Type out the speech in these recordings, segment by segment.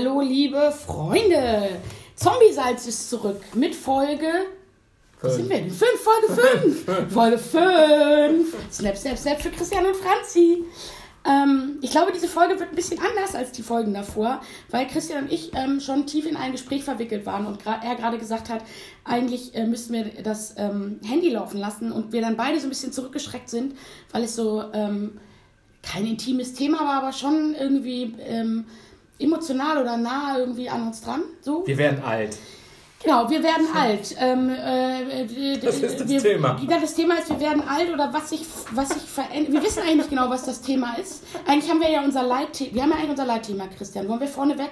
Hallo, liebe Freunde! Zombie-Salz ist zurück mit Folge. Was sind wir denn? Fünf, Folge 5! Folge 5! Snap, snap, snap für Christian und Franzi. Ähm, ich glaube, diese Folge wird ein bisschen anders als die Folgen davor, weil Christian und ich ähm, schon tief in ein Gespräch verwickelt waren und er gerade gesagt hat, eigentlich äh, müssten wir das ähm, Handy laufen lassen und wir dann beide so ein bisschen zurückgeschreckt sind, weil es so ähm, kein intimes Thema war, aber schon irgendwie ähm, emotional oder nah irgendwie an uns dran. So. Wir werden alt. Genau, wir werden alt. Ähm, äh, das ist das wir, Thema. Das Thema ist, wir werden alt oder was sich, was sich verändert. Wir wissen eigentlich genau, was das Thema ist. Eigentlich haben wir ja unser Leitthema. Wir haben ja eigentlich unser Leitthema, Christian. Wollen wir vorneweg,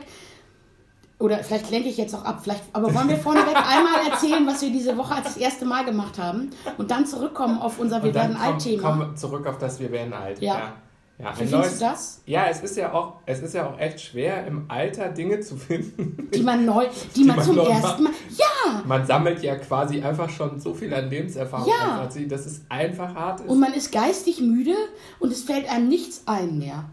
oder vielleicht lenke ich jetzt auch ab, vielleicht, aber wollen wir vorneweg einmal erzählen, was wir diese Woche als das erste Mal gemacht haben und dann zurückkommen auf unser Wir werden alt Thema. Kommen zurück auf das Wir werden alt. ja. ja. Ja, Wie findest du das? Ja, es ist ja auch, es ist ja auch echt schwer im Alter Dinge zu finden. Die man neu, die, die man, man zum ersten Mal. Ja! Man sammelt ja quasi einfach schon so viel an Lebenserfahrung, ja. einfach, dass es einfach hart ist. Und man ist geistig müde und es fällt einem nichts ein mehr.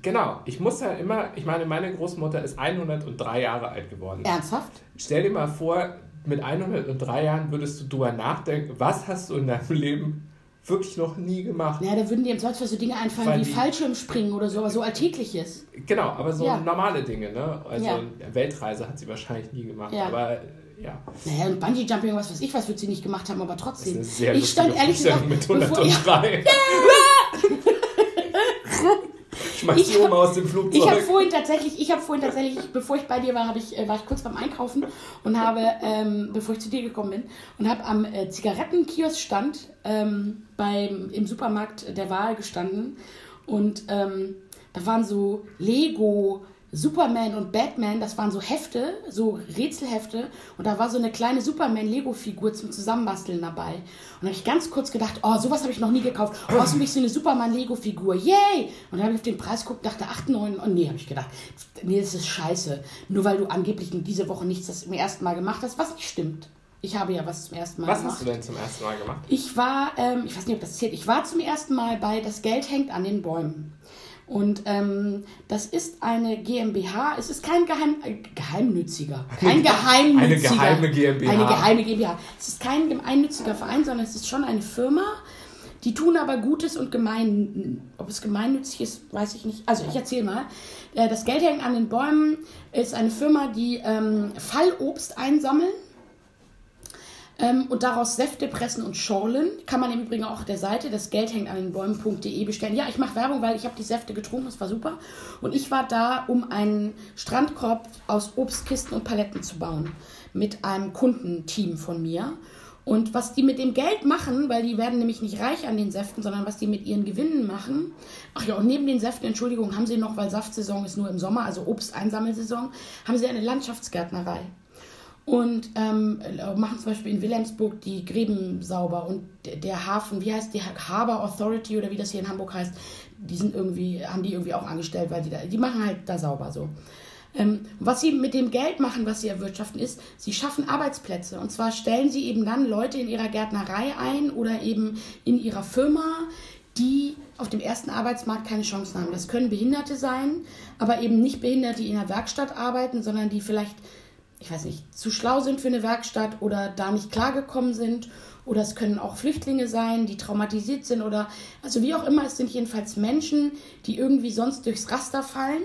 Genau, ich muss ja immer, ich meine, meine Großmutter ist 103 Jahre alt geworden. Ernsthaft? Stell dir mal vor, mit 103 Jahren würdest du drüber nachdenken, was hast du in deinem Leben wirklich noch nie gemacht. Ja, da würden dir im Zweifelsfall so Dinge einfallen Weil wie Fallschirmspringen oder so, aber so Alltägliches. Genau, aber so ja. normale Dinge, ne? Also ja. Weltreise hat sie wahrscheinlich nie gemacht, ja. aber ja. Naja, und Bungee Jumping, was weiß ich, was wird sie nicht gemacht haben, aber trotzdem. Das ist eine sehr ich stand ehrlich gesagt mit 103. Schmeiß die Oma aus dem Flugzeug. Ich habe vorhin tatsächlich, ich habe vorhin tatsächlich, bevor ich bei dir war, ich, äh, war ich kurz beim Einkaufen und habe, ähm, bevor ich zu dir gekommen bin, und habe am äh, Zigarettenkioskstand ähm, beim, im Supermarkt der Wahl gestanden und ähm, da waren so Lego Superman und Batman, das waren so Hefte, so Rätselhefte. Und da war so eine kleine Superman-Lego-Figur zum Zusammenbasteln dabei. Und da habe ich ganz kurz gedacht, oh, sowas habe ich noch nie gekauft. Oh, hast du mich so eine Superman-Lego-Figur? Yay! Und dann habe ich auf den Preis geguckt, dachte 8, 9. Und nee, habe ich gedacht, nee, das ist scheiße. Nur weil du angeblich diese Woche nichts das zum ersten Mal gemacht hast, was nicht stimmt. Ich habe ja was zum ersten Mal was gemacht. Was hast du denn zum ersten Mal gemacht? Ich war, ähm, ich weiß nicht, ob das zählt, ich war zum ersten Mal bei Das Geld hängt an den Bäumen. Und ähm, das ist eine GmbH. Es ist kein Geheim, äh, Geheimnütziger. Kein Geheimnütziger. Eine geheime GmbH. Eine geheime GmbH. Es ist kein gemeinnütziger Verein, sondern es ist schon eine Firma. Die tun aber Gutes und gemein. Ob es gemeinnützig ist, weiß ich nicht. Also ich erzähle mal. Äh, das Geld hängt an den Bäumen ist eine Firma, die ähm, Fallobst einsammeln ähm, und daraus Säfte pressen und schorlen. Kann man im Übrigen auch auf der Seite, das Geld hängt an den Bäumen.de bestellen. Ja, ich mache Werbung, weil ich habe die Säfte getrunken, das war super. Und ich war da, um einen Strandkorb aus Obstkisten und Paletten zu bauen. Mit einem Kundenteam von mir. Und was die mit dem Geld machen, weil die werden nämlich nicht reich an den Säften, sondern was die mit ihren Gewinnen machen. Ach ja, und neben den Säften, Entschuldigung, haben sie noch, weil Saftsaison ist nur im Sommer, also Obsteinsammelsaison, haben sie eine Landschaftsgärtnerei und ähm, machen zum Beispiel in Wilhelmsburg die Gräben sauber und der Hafen, wie heißt die Harbor Authority oder wie das hier in Hamburg heißt, die sind irgendwie, haben die irgendwie auch angestellt, weil die da, die machen halt da sauber so. Ähm, was sie mit dem Geld machen, was sie erwirtschaften, ist, sie schaffen Arbeitsplätze. Und zwar stellen sie eben dann Leute in ihrer Gärtnerei ein oder eben in ihrer Firma, die auf dem ersten Arbeitsmarkt keine Chancen haben. Das können Behinderte sein, aber eben nicht Behinderte, die in der Werkstatt arbeiten, sondern die vielleicht ich weiß nicht, zu schlau sind für eine Werkstatt oder da nicht klargekommen sind. Oder es können auch Flüchtlinge sein, die traumatisiert sind oder also wie auch immer, es sind jedenfalls Menschen, die irgendwie sonst durchs Raster fallen,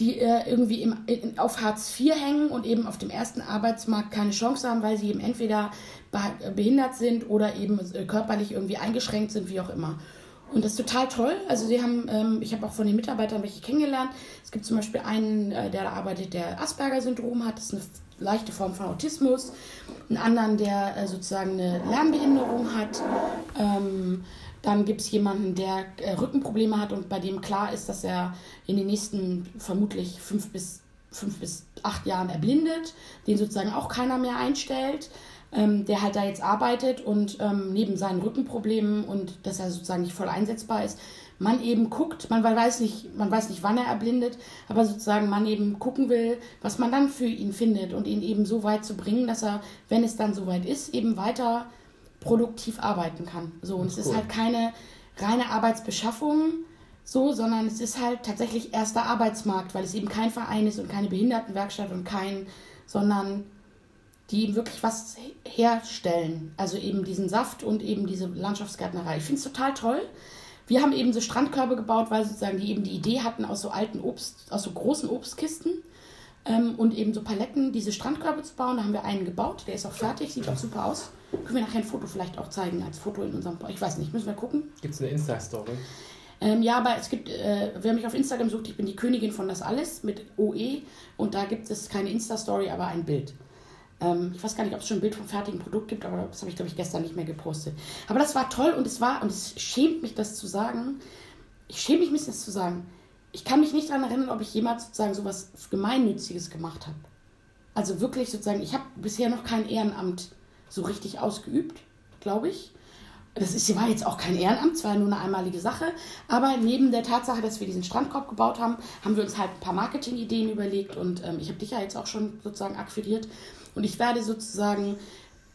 die äh, irgendwie im, in, auf Hartz IV hängen und eben auf dem ersten Arbeitsmarkt keine Chance haben, weil sie eben entweder behindert sind oder eben äh, körperlich irgendwie eingeschränkt sind, wie auch immer. Und das ist total toll. Also sie haben, ähm, ich habe auch von den Mitarbeitern welche kennengelernt. Es gibt zum Beispiel einen, äh, der da arbeitet, der Asperger-Syndrom hat. Das ist eine leichte Form von Autismus. Einen anderen, der äh, sozusagen eine Lernbehinderung hat. Ähm, dann gibt es jemanden, der äh, Rückenprobleme hat und bei dem klar ist, dass er in den nächsten vermutlich fünf bis, fünf bis acht Jahren erblindet, den sozusagen auch keiner mehr einstellt ähm, der halt da jetzt arbeitet und ähm, neben seinen Rückenproblemen und dass er sozusagen nicht voll einsetzbar ist, man eben guckt, man weiß nicht, man weiß nicht, wann er erblindet, aber sozusagen man eben gucken will, was man dann für ihn findet und ihn eben so weit zu bringen, dass er, wenn es dann soweit ist, eben weiter produktiv arbeiten kann. So, und es cool. ist halt keine reine Arbeitsbeschaffung, so, sondern es ist halt tatsächlich erster Arbeitsmarkt, weil es eben kein Verein ist und keine Behindertenwerkstatt und kein, sondern die eben wirklich was herstellen. Also eben diesen Saft und eben diese Landschaftsgärtnerei. Ich finde es total toll. Wir haben eben so Strandkörbe gebaut, weil sozusagen die eben die Idee hatten aus so alten Obst, aus so großen Obstkisten ähm, und eben so Paletten, diese Strandkörbe zu bauen. Da haben wir einen gebaut, der ist auch fertig, sieht auch super aus. Können wir nachher ein Foto vielleicht auch zeigen als Foto in unserem, ich weiß nicht, müssen wir gucken. Gibt es eine Insta-Story? Ähm, ja, aber es gibt, äh, wer mich auf Instagram sucht, ich bin die Königin von das alles mit OE und da gibt es keine Insta-Story, aber ein Bild. Ähm, ich weiß gar nicht, ob es schon ein Bild vom fertigen Produkt gibt, aber das habe ich, glaube ich, gestern nicht mehr gepostet. Aber das war toll und es war, und es schämt mich, das zu sagen, ich schäme mich das zu sagen. Ich kann mich nicht daran erinnern, ob ich jemals sozusagen sowas Gemeinnütziges gemacht habe. Also wirklich sozusagen, ich habe bisher noch kein Ehrenamt so richtig ausgeübt, glaube ich. Das ist, war jetzt auch kein Ehrenamt, es war nur eine einmalige Sache. Aber neben der Tatsache, dass wir diesen Strandkorb gebaut haben, haben wir uns halt ein paar Marketingideen überlegt. Und ähm, ich habe dich ja jetzt auch schon sozusagen akquiriert. Und ich werde sozusagen,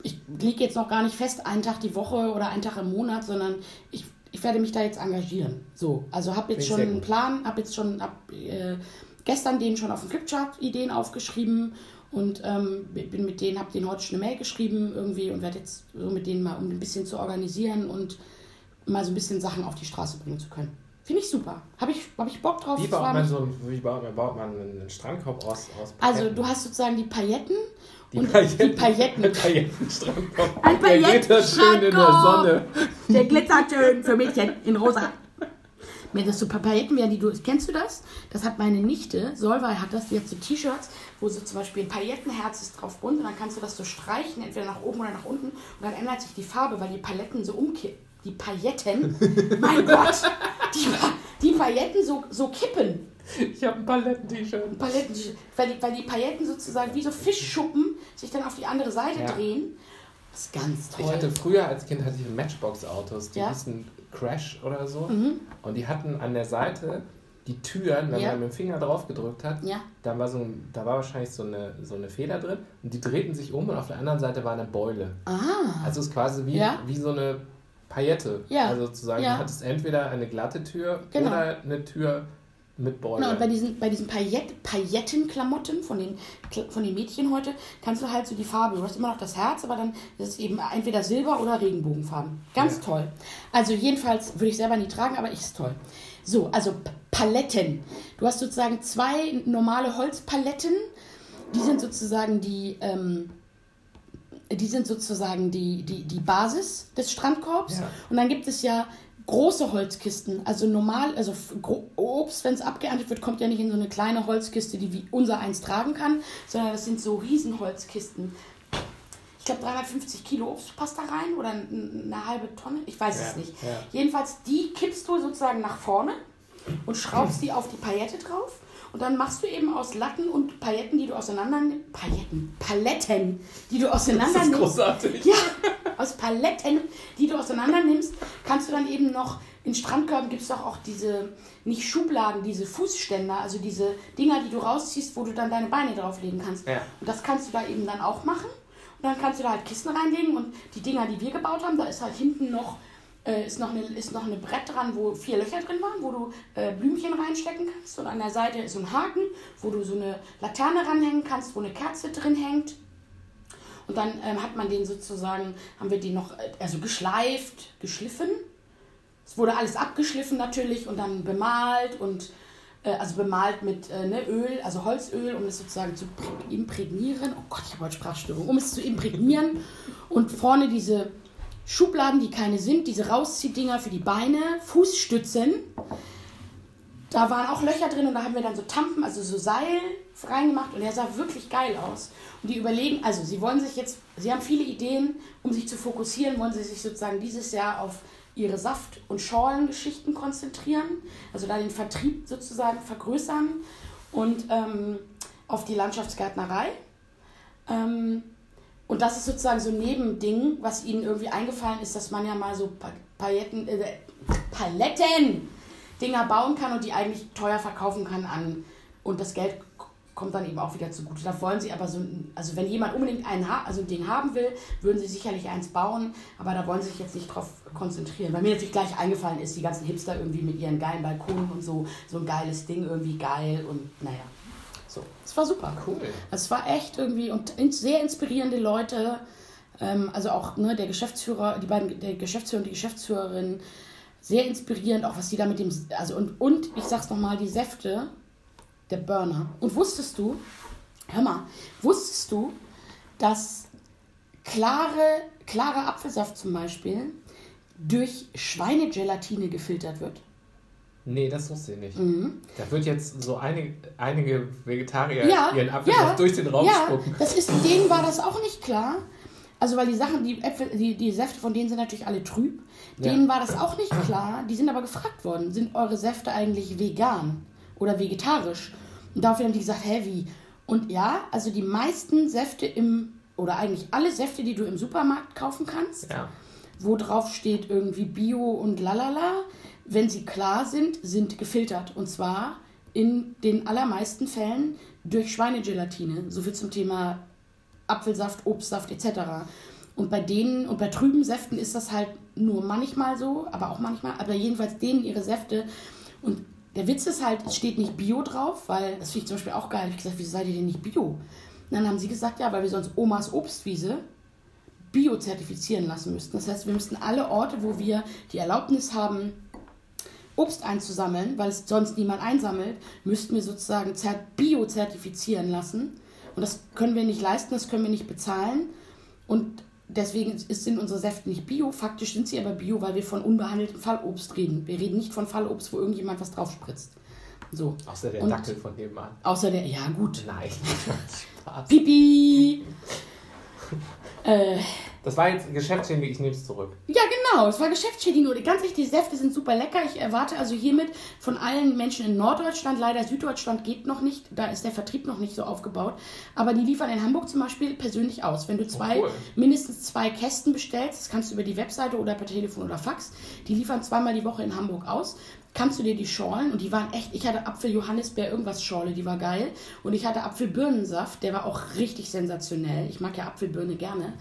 ich lege jetzt noch gar nicht fest, einen Tag die Woche oder einen Tag im Monat, sondern ich, ich werde mich da jetzt engagieren. So, also habe jetzt schon einen Plan, habe jetzt schon hab, äh, gestern denen schon auf dem Flipchart Ideen aufgeschrieben und ähm, bin mit denen, habe denen heute schon eine Mail geschrieben irgendwie und werde jetzt so mit denen mal, um ein bisschen zu organisieren und mal so ein bisschen Sachen auf die Straße bringen zu können. Finde ich super. Habe ich, hab ich Bock drauf. Wie baut man, so, wie baut, baut man einen Strandkorb aus, aus Also du hast sozusagen die Pailletten die und Pailletten, die Pailletten. Ein Paillettenstrandkorb. Ein Pailletten Der glittert schön in der Sonne. Der glitzert schön für Mädchen in rosa. Wenn das so Pailletten wären, die du. Kennst du das? Das hat meine Nichte, Solvay hat das, die hat so T-Shirts, wo so zum Beispiel ein Paillettenherz ist drauf bunt und dann kannst du das so streichen, entweder nach oben oder nach unten und dann ändert sich die Farbe, weil die Paletten so umkippen. Die Pailletten, mein Gott, die, die Pailletten so, so kippen. Ich habe ein Paletten-T-Shirt. Paletten-T-Shirt. Weil die, weil die Pailletten sozusagen wie so Fischschuppen sich dann auf die andere Seite ja. drehen. Das ist ganz toll. Ich hatte früher als Kind hatte ich Matchbox-Autos, die ja? hießen Crash oder so. Mhm. Und die hatten an der Seite die Türen, wenn ja. man mit dem Finger drauf gedrückt hat, ja. da, war so ein, da war wahrscheinlich so eine, so eine Feder drin und die drehten sich um und auf der anderen Seite war eine Beule. Ah. Also es ist quasi wie, ja. wie so eine Paillette. Ja. Also sozusagen, ja. du hattest entweder eine glatte Tür genau. oder eine Tür mit Beule. Genau, und bei diesen, bei diesen Paillette, Paillettenklamotten von den, von den Mädchen heute kannst du halt so die Farbe, du hast immer noch das Herz, aber dann ist es eben entweder Silber oder Regenbogenfarben. Ganz ja. toll. Also jedenfalls würde ich selber nie tragen, aber ich ist toll. So, also Paletten. Du hast sozusagen zwei normale Holzpaletten. Die sind sozusagen die, ähm, die sind sozusagen die, die, die Basis des Strandkorbs. Ja. Und dann gibt es ja große Holzkisten. Also normal, also Obst, wenn es abgeerntet wird, kommt ja nicht in so eine kleine Holzkiste, die wie unser eins tragen kann, sondern das sind so Riesenholzkisten. Ich glaube 350 Kilo Obst passt da rein oder eine halbe Tonne, ich weiß ja, es nicht. Ja. Jedenfalls die kippst du sozusagen nach vorne und schraubst die auf die Paillette drauf und dann machst du eben aus Latten und Pailletten, die du auseinander nimmst. Pailletten, Paletten, die du auseinander nimmst. Das ist großartig. Ja, aus Paletten, die du auseinander nimmst, kannst du dann eben noch. In Strandkörben gibt es doch auch diese, nicht Schubladen, diese Fußständer, also diese Dinger, die du rausziehst, wo du dann deine Beine drauflegen kannst. Ja. Und das kannst du da eben dann auch machen. Und dann kannst du da halt Kisten reinlegen und die Dinger, die wir gebaut haben, da ist halt hinten noch äh, ist, noch eine, ist noch eine Brett dran, wo vier Löcher drin waren, wo du äh, Blümchen reinstecken kannst. Und an der Seite ist so ein Haken, wo du so eine Laterne ranhängen kannst, wo eine Kerze drin hängt. Und dann ähm, hat man den sozusagen, haben wir den noch, äh, also geschleift, geschliffen. Es wurde alles abgeschliffen natürlich und dann bemalt und äh, also bemalt mit äh, ne, Öl, also Holzöl, um es sozusagen zu imprägnieren. Oh Gott, ich habe heute Sprachstörung. Um es zu imprägnieren und vorne diese Schubladen, die keine sind, diese Rausziehdinger für die Beine, Fußstützen. Da waren auch Löcher drin und da haben wir dann so Tampen, also so Seil reingemacht und der sah wirklich geil aus. Und die überlegen, also sie wollen sich jetzt, sie haben viele Ideen, um sich zu fokussieren, wollen sie sich sozusagen dieses Jahr auf ihre Saft- und Schorlengeschichten konzentrieren, also da den Vertrieb sozusagen vergrößern und ähm, auf die Landschaftsgärtnerei. Ähm, und das ist sozusagen so ein Nebending, was ihnen irgendwie eingefallen ist, dass man ja mal so Paletten, äh, Paletten Dinger bauen kann und die eigentlich teuer verkaufen kann an und das Geld kommt dann eben auch wieder zugute. Da wollen sie aber so, also wenn jemand unbedingt einen also den haben will, würden sie sicherlich eins bauen, aber da wollen sie sich jetzt nicht drauf konzentrieren. Weil mir natürlich gleich eingefallen ist, die ganzen Hipster irgendwie mit ihren geilen Balkonen und so, so ein geiles Ding, irgendwie geil und naja. So, es war super. Cool. Es war echt irgendwie und sehr inspirierende Leute. Ähm, also auch ne, der Geschäftsführer, die beiden, der Geschäftsführer und die Geschäftsführerin, sehr inspirierend, auch was die da mit dem, also und, und ich sag's nochmal, die Säfte, der Burner. Und wusstest du, hör mal, wusstest du, dass klare, klarer Apfelsaft zum Beispiel durch Schweinegelatine gefiltert wird? Nee, das wusste ich nicht. Mhm. Da wird jetzt so einige, einige Vegetarier ja, ihren Apfelsaft ja, durch den Raum ja, spucken. Das ist, denen war das auch nicht klar. Also weil die Sachen, die Äpfel, die, die Säfte von denen sind natürlich alle trüb. Denen war das auch nicht klar. Die sind aber gefragt worden, sind eure Säfte eigentlich vegan oder vegetarisch? Und daraufhin haben die gesagt, hä, wie? Und ja, also die meisten Säfte im, oder eigentlich alle Säfte, die du im Supermarkt kaufen kannst, ja. wo drauf steht irgendwie Bio und lalala, wenn sie klar sind, sind gefiltert. Und zwar in den allermeisten Fällen durch Schweinegelatine. So viel zum Thema Apfelsaft, Obstsaft etc. Und bei denen und bei trüben Säften ist das halt nur manchmal so, aber auch manchmal, aber jedenfalls denen ihre Säfte. Und der Witz ist halt, es steht nicht Bio drauf, weil das finde ich zum Beispiel auch geil. Ich habe gesagt, wieso seid ihr denn nicht Bio? Und dann haben sie gesagt, ja, weil wir sonst Omas Obstwiese Bio zertifizieren lassen müssten. Das heißt, wir müssten alle Orte, wo wir die Erlaubnis haben, Obst einzusammeln, weil es sonst niemand einsammelt, müssten wir sozusagen Bio zertifizieren lassen. Und das können wir nicht leisten, das können wir nicht bezahlen. Und deswegen sind unsere Säfte nicht bio. Faktisch sind sie aber bio, weil wir von unbehandeltem Fallobst reden. Wir reden nicht von Fallobst, wo irgendjemand was drauf spritzt. So. Außer der Und Dackel von nebenan. Außer der, ja gut. Nein, Spaß. Pipi! äh, das war jetzt Geschäftsschädigung, ich nehme es zurück. Ja, genau, es war Geschäftsschädigung. Ganz wichtig, die Säfte sind super lecker. Ich erwarte also hiermit von allen Menschen in Norddeutschland, leider Süddeutschland geht noch nicht, da ist der Vertrieb noch nicht so aufgebaut, aber die liefern in Hamburg zum Beispiel persönlich aus. Wenn du zwei, oh, cool. mindestens zwei Kästen bestellst, das kannst du über die Webseite oder per Telefon oder Fax, die liefern zweimal die Woche in Hamburg aus kannst du dir die Schorlen und die waren echt, ich hatte Apfel-Johannisbeer irgendwas Schorle, die war geil und ich hatte Apfel-Birnensaft, der war auch richtig sensationell. Ich mag ja Apfelbirne gerne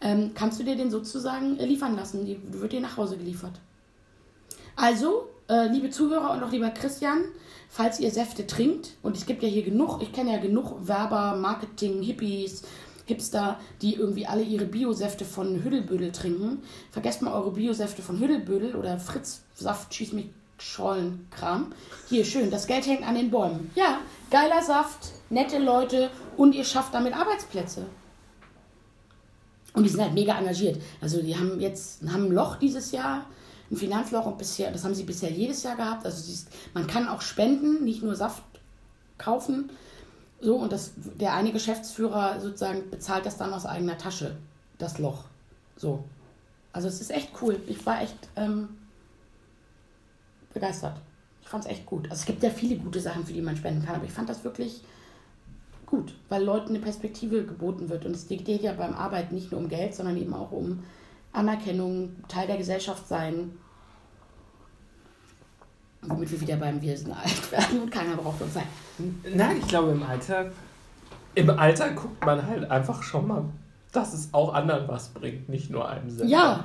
ähm, kannst du dir den sozusagen äh, liefern lassen. Die wird dir nach Hause geliefert. Also, äh, liebe Zuhörer und auch lieber Christian, falls ihr Säfte trinkt, und es gibt ja hier genug, ich kenne ja genug Werber, Marketing, Hippies, Hipster, die irgendwie alle ihre Biosäfte von Hüdelbödel trinken. Vergesst mal eure Biosäfte von Hüdelbödel oder Fritz-Saft, schieß mich Schollenkram. Hier, schön, das Geld hängt an den Bäumen. Ja, geiler Saft, nette Leute und ihr schafft damit Arbeitsplätze. Und die sind halt mega engagiert. Also die haben jetzt haben ein Loch dieses Jahr, ein Finanzloch und bisher, das haben sie bisher jedes Jahr gehabt. Also ist, man kann auch spenden, nicht nur Saft kaufen. So, und das, der eine Geschäftsführer sozusagen bezahlt das dann aus eigener Tasche, das Loch. So. Also es ist echt cool. Ich war echt ähm, begeistert. Ich fand es echt gut. Also es gibt ja viele gute Sachen, für die man spenden kann, aber ich fand das wirklich gut, weil Leuten eine Perspektive geboten wird. Und es geht ja beim Arbeiten nicht nur um Geld, sondern eben auch um Anerkennung, Teil der Gesellschaft sein. Womit wir wieder beim Wir sind alt werden und keiner braucht uns sein. Nein, ich glaube im Alter, im Alter guckt man halt einfach schon mal, dass es auch anderen was bringt, nicht nur einem selber. Ja.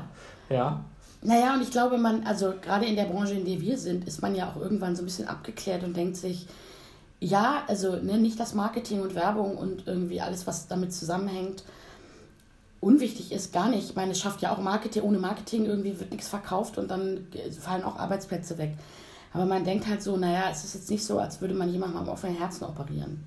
Ja. Naja, und ich glaube, man, also gerade in der Branche, in der wir sind, ist man ja auch irgendwann so ein bisschen abgeklärt und denkt sich, ja, also ne, nicht das Marketing und Werbung und irgendwie alles, was damit zusammenhängt, unwichtig ist, gar nicht. Ich meine, es schafft ja auch Marketing, ohne Marketing irgendwie wird nichts verkauft und dann fallen auch Arbeitsplätze weg. Aber man denkt halt so, naja, es ist jetzt nicht so, als würde man jemandem am offenen Herzen operieren.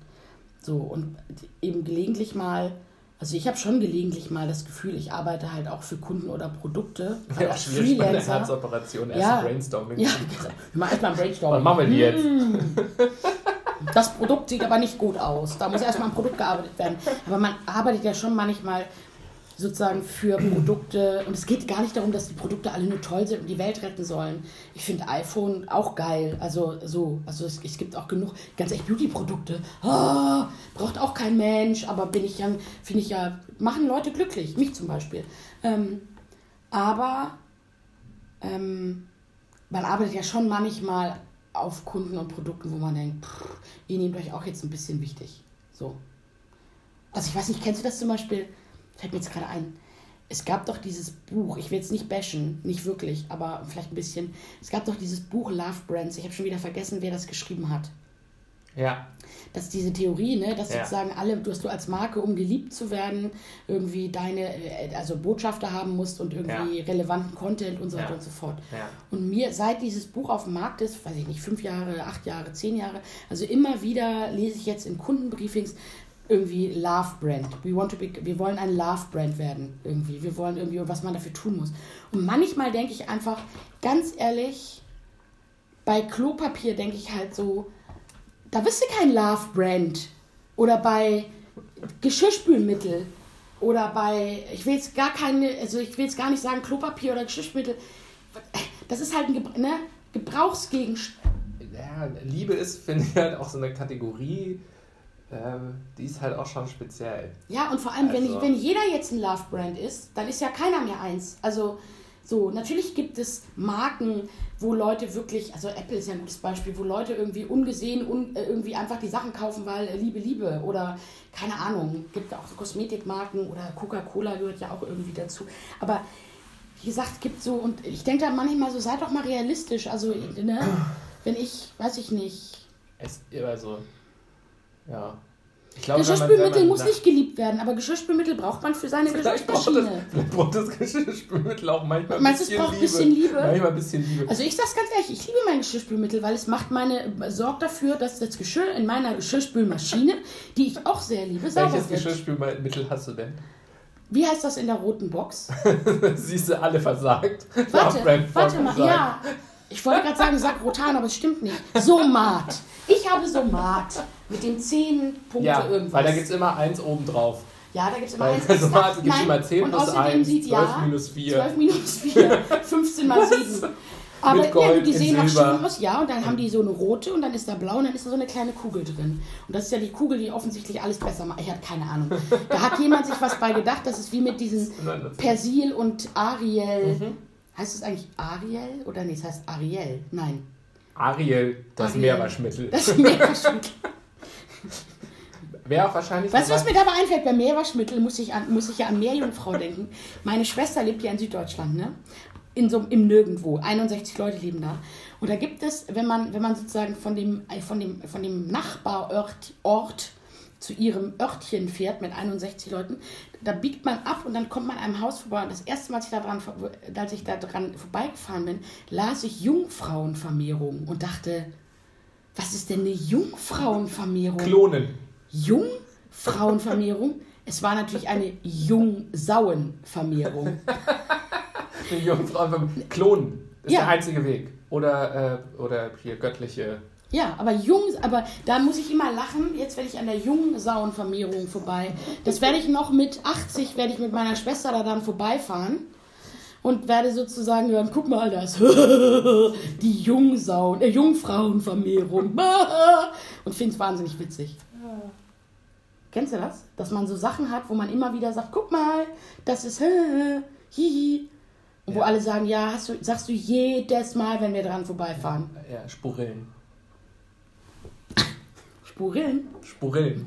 So, und eben gelegentlich mal, also ich habe schon gelegentlich mal das Gefühl, ich arbeite halt auch für Kunden oder Produkte. Ja, als Freelancer. Eine Herzoperation, erst ja, Brainstorming. Ja, machen erstmal Brainstorming. Was machen wir die jetzt? Das Produkt sieht aber nicht gut aus. Da muss erstmal ein Produkt gearbeitet werden. Aber man arbeitet ja schon manchmal sozusagen für Produkte. Und es geht gar nicht darum, dass die Produkte alle nur toll sind und die Welt retten sollen. Ich finde iPhone auch geil. Also so, also es, es gibt auch genug ganz echt Beauty-Produkte. Oh, braucht auch kein Mensch, aber bin ich ja, finde ich ja, machen Leute glücklich. Mich zum Beispiel. Ähm, aber ähm, man arbeitet ja schon manchmal auf Kunden und Produkten, wo man denkt, pff, ihr nehmt euch auch jetzt ein bisschen wichtig. So. Also ich weiß nicht, kennst du das zum Beispiel? Fällt mir jetzt gerade ein. Es gab doch dieses Buch, ich will jetzt nicht bashen, nicht wirklich, aber vielleicht ein bisschen. Es gab doch dieses Buch Love Brands. Ich habe schon wieder vergessen, wer das geschrieben hat. Ja. Dass diese Theorie, ne, dass ja. sozusagen alle, dass du als Marke, um geliebt zu werden, irgendwie deine, äh, also Botschafter haben musst und irgendwie ja. relevanten Content und so weiter ja. und so fort. Und mir, seit dieses Buch auf dem Markt ist, weiß ich nicht, fünf Jahre, acht Jahre, zehn Jahre, also immer wieder lese ich jetzt in Kundenbriefings, irgendwie Love Brand. We want to be, wir wollen ein Love Brand werden irgendwie. Wir wollen irgendwie, was man dafür tun muss. Und manchmal denke ich einfach, ganz ehrlich, bei Klopapier denke ich halt so, da bist du kein Love Brand. Oder bei Geschirrspülmittel. Oder bei, ich will jetzt gar keine, also ich will jetzt gar nicht sagen Klopapier oder Geschirrspülmittel. Das ist halt ein ne, Gebrauchsgegenstand. Ja, Liebe ist, finde ich, halt auch so eine Kategorie, ähm, die ist halt auch schon speziell. Ja, und vor allem, also, wenn, ich, wenn jeder jetzt ein Love Brand ist, dann ist ja keiner mehr eins. Also so, natürlich gibt es Marken, wo Leute wirklich, also Apple ist ja ein gutes Beispiel, wo Leute irgendwie ungesehen un, äh, irgendwie einfach die Sachen kaufen, weil äh, Liebe, Liebe oder keine Ahnung, gibt auch so Kosmetikmarken oder Coca-Cola gehört ja auch irgendwie dazu. Aber wie gesagt, gibt so, und ich denke da manchmal so, seid doch mal realistisch. Also, ne, wenn ich, weiß ich nicht. Es, also, ja. Glaube, Geschirrspülmittel man, muss nicht geliebt werden, aber Geschirrspülmittel braucht man für seine vielleicht Geschirrspülmaschine. Braucht das, vielleicht braucht das Geschirrspülmittel auch manchmal ein Meinst, bisschen Liebe. Es braucht ein bisschen Liebe? Manchmal ein bisschen Liebe. Also ich sag's ganz ehrlich, ich liebe mein Geschirrspülmittel, weil es macht meine, sorgt dafür, dass das Geschirr in meiner Geschirrspülmaschine, die ich auch sehr liebe, sauber Welches wird. Geschirrspülmittel hast du denn? Wie heißt das in der roten Box? Siehst du, alle versagt. Warte, warte mal, ja. Ich wollte gerade sagen, sag Rotan, aber es stimmt nicht. Somat. Ich habe Somat mit den 10 Punkten ja, irgendwas. Weil da gibt es immer eins oben drauf. Ja, da gibt es immer eins. Also Somat gibt es immer 10 plus 1, 12 ja, minus 4. 12 minus 4, 15 mal 7. Aber mit Gold, ja, die sehen auch schön aus, ja, und dann haben die so eine rote und dann ist da blau und dann ist da so eine kleine Kugel drin. Und das ist ja die Kugel, die offensichtlich alles besser macht. Ich habe keine Ahnung. Da hat jemand sich was bei gedacht, das ist wie mit diesen Persil und Ariel. Mhm. Heißt es eigentlich Ariel oder nee, es heißt Ariel? Nein. Ariel, das Ariel. Meerwaschmittel. Das Meerwaschmittel. Wäre auch wahrscheinlich. Weißt du, was mir dabei einfällt? Bei Meerwaschmittel muss ich, an, muss ich ja an Meerjungfrau denken. Meine Schwester lebt ja in Süddeutschland, ne? In so, Im Nirgendwo. 61 Leute leben da. Und da gibt es, wenn man, wenn man sozusagen von dem, von dem, von dem Nachbarort Ort zu ihrem Örtchen fährt mit 61 Leuten, da biegt man ab und dann kommt man einem Haus vorbei. Und das erste Mal, als ich da dran, als ich da dran vorbeigefahren bin, las ich Jungfrauenvermehrung und dachte, was ist denn eine Jungfrauenvermehrung? Klonen. Jungfrauenvermehrung? es war natürlich eine Jungsauenvermehrung. eine Jungfrauenvermehrung. Klonen ist ja. der einzige Weg. Oder, äh, oder hier göttliche ja, aber jung, aber da muss ich immer lachen. Jetzt werde ich an der Jungsauenvermehrung vorbei. Das werde ich noch mit 80, werde ich mit meiner Schwester da dann vorbeifahren und werde sozusagen hören, guck mal das, die Jungsauen, äh, Jungfrauenvermehrung und finde es wahnsinnig witzig. Kennst du das? Dass man so Sachen hat, wo man immer wieder sagt, guck mal, das ist hihi. Und ja. wo alle sagen, ja, du, sagst du jedes Mal, wenn wir dran vorbeifahren. Ja, Spurillen. Spurillen? Spurillen.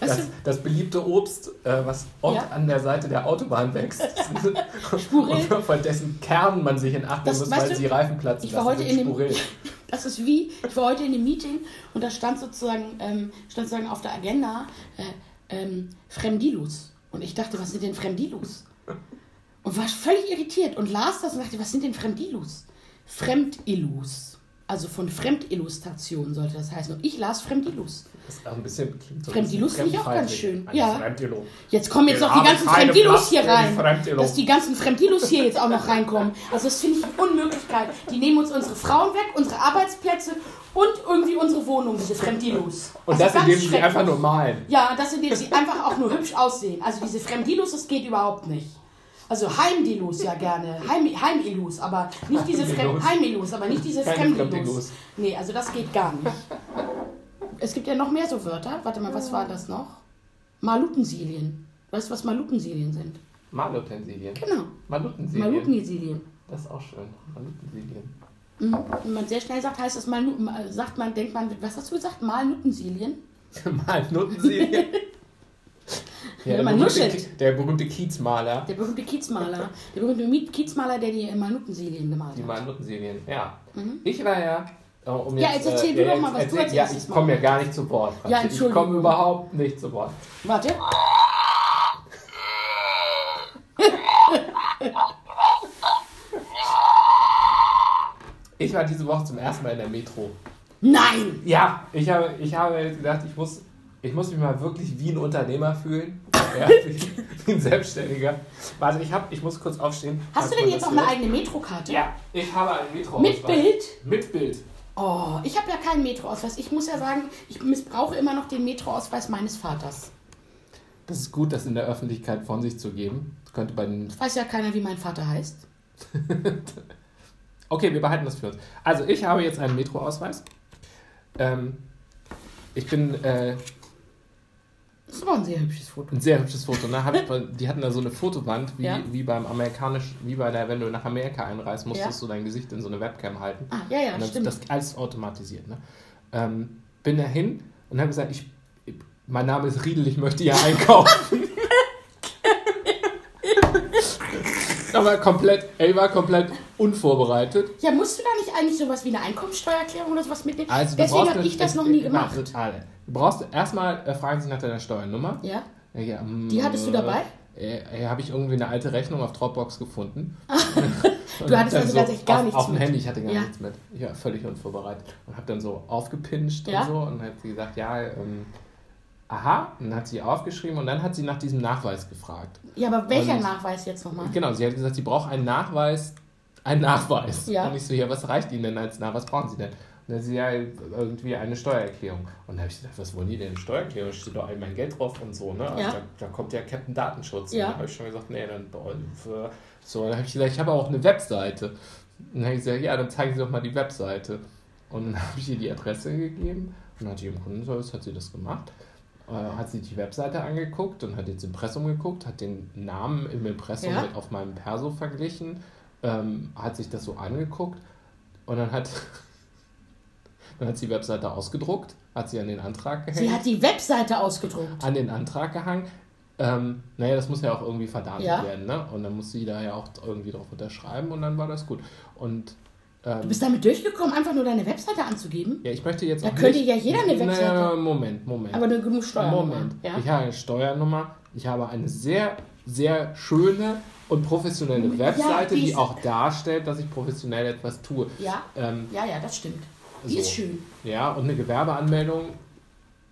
Das, das, beliebte Obst, äh, was oft ja? an der Seite der Autobahn wächst. Spurillen. Und von dessen Kern man sich in Acht nehmen muss, weil du, sie Reifen platzen. Ich war heute in dem, Das ist wie, ich war heute in einem Meeting und da stand sozusagen, ähm, stand sozusagen auf der Agenda äh, ähm, Fremdilus. Und ich dachte, was sind denn Fremdilus? Und war völlig irritiert und las das und dachte, was sind denn Fremdilus? Fremdilus. Also von Fremdillustration sollte das heißen. Und ich las Fremdillus. Das ist auch ein bisschen so Fremdillus finde ich auch ganz schön. Ja. Jetzt kommen jetzt noch die ganzen Fremdillus hier rein. Dass die ganzen Fremdillus hier jetzt auch noch reinkommen. Also das finde ich eine Unmöglichkeit. Die nehmen uns unsere Frauen weg, unsere Arbeitsplätze und irgendwie unsere Wohnung, diese Fremdillus. Und also das, indem sie einfach nur malen. Ja, das indem sie einfach auch nur hübsch aussehen. Also diese Fremdillus, das geht überhaupt nicht. Also Heimdilus ja gerne. Heim, Heimilus, aber nicht diese Fremd Heimilus, aber nicht diese Fremdilus. Nee, also das geht gar nicht. Es gibt ja noch mehr so Wörter. Warte mal, was war das noch? Malutensilien. Weißt du, was Malutensilien sind? Malutensilien? Genau. Malutensilien. Malutensilien. Das ist auch schön. Malutensilien. Mhm. Wenn man sehr schnell sagt, heißt das mal, sagt man, denkt man, was hast du gesagt? Malnutensilien? Malt Nuttensilien. Ja, der, berühmte, der berühmte Kiezmaler. Der berühmte Kiezmaler. Der berühmte Kiezmaler, der die Malnuttensilien gemalt hat. Die Malnuttensilien, ja. Mhm. Ich war ja. Um ja, jetzt erzähl äh, du doch mal, was erzähl, du als Ja, ich komme ja gar nicht zu Wort. Ja, Entschuldigung. Ich komme überhaupt nicht zu Wort. Warte. ich war diese Woche zum ersten Mal in der Metro. Nein! Ja, ich habe, ich habe jetzt gedacht, ich muss, ich muss mich mal wirklich wie ein Unternehmer fühlen. Ja, wie, ein Selbstständiger. Warte, ich, hab, ich muss kurz aufstehen. Hast du denn jetzt noch eine eigene Metrokarte? Ja, ich habe eine Metro. Mit Bild? Mit Bild. Oh, ich habe ja keinen Metroausweis. Ich muss ja sagen, ich missbrauche immer noch den Metroausweis meines Vaters. Das ist gut, das in der Öffentlichkeit von sich zu geben. Das könnte bei den. Weiß ja keiner, wie mein Vater heißt. okay, wir behalten das für uns. Also, ich habe jetzt einen Metroausweis. Ähm, ich bin. Äh, das aber ein sehr hübsches Foto. Ein sehr hübsches Foto. Ne? die hatten da so eine Fotowand, wie, ja. wie beim amerikanisch, wie bei der, wenn du nach Amerika einreist, musstest ja. du dein Gesicht in so eine Webcam halten. Ah, ja, ja, und dann stimmt. Das alles automatisiert. Ne? Ähm, bin da hin und habe gesagt, ich, mein Name ist Riedel, ich möchte hier einkaufen. Aber komplett, ey, war komplett unvorbereitet. Ja, musst du da nicht eigentlich sowas wie eine Einkommensteuererklärung oder sowas mitnehmen? Also, Deswegen habe ich das noch nie gemacht. Total. Du brauchst erstmal, äh, fragen sie nach deiner Steuernummer. Ja. ja um, Die hattest du dabei? Äh, äh, habe ich irgendwie eine alte Rechnung auf Dropbox gefunden. du hattest also so tatsächlich gar auf, nichts auf mit. Auf dem Handy, ich hatte gar ja. nichts mit. Ich war völlig unvorbereitet. Und habe dann so aufgepinscht ja? und so und hat sie gesagt, ja, ähm, aha, und dann hat sie aufgeschrieben und dann hat sie nach diesem Nachweis gefragt. Ja, aber welcher und, Nachweis jetzt nochmal? Genau, sie hat gesagt, sie braucht einen Nachweis, einen Nachweis. Ja. Und ich so, ja, was reicht Ihnen denn als Nachweis? Was brauchen Sie denn? Und dann sie ja irgendwie eine Steuererklärung. Und da habe ich gedacht, was wollen die denn? Steuererklärung? Steht doch all mein Geld drauf und so, ne? Also ja. da, da, kommt ja Captain Datenschutz. Ja. Und dann habe ich schon gesagt, nee, dann so, dann habe ich gesagt, ich habe auch eine Webseite. Und dann habe ich gesagt, ja, dann zeigen Sie doch mal die Webseite. Und dann habe ich ihr die Adresse gegeben und dann hat die im Kundenservice hat sie das gemacht. Äh, hat sich die Webseite angeguckt und hat jetzt Impressum geguckt, hat den Namen im Impressum ja. mit auf meinem Perso verglichen, ähm, hat sich das so angeguckt und dann hat, dann hat sie die Webseite ausgedruckt, hat sie an den Antrag gehängt. Sie hat die Webseite ausgedruckt. An den Antrag gehangen. Ähm, naja, das muss ja auch irgendwie verdatet ja. werden, ne? Und dann muss sie da ja auch irgendwie drauf unterschreiben und dann war das gut. Und ähm, du bist damit durchgekommen, einfach nur deine Webseite anzugeben? Ja, ich möchte jetzt da auch könnte nicht, ja jeder eine Webseite. Naja, Moment, Moment. Aber eine genug Steuernummer. Moment. Ja? Ich habe eine Steuernummer. Ich habe eine sehr, sehr schöne und professionelle Webseite, ja, die, die auch darstellt, dass ich professionell etwas tue. Ja, ähm, ja, ja, das stimmt. Die so. ist schön. Ja, und eine Gewerbeanmeldung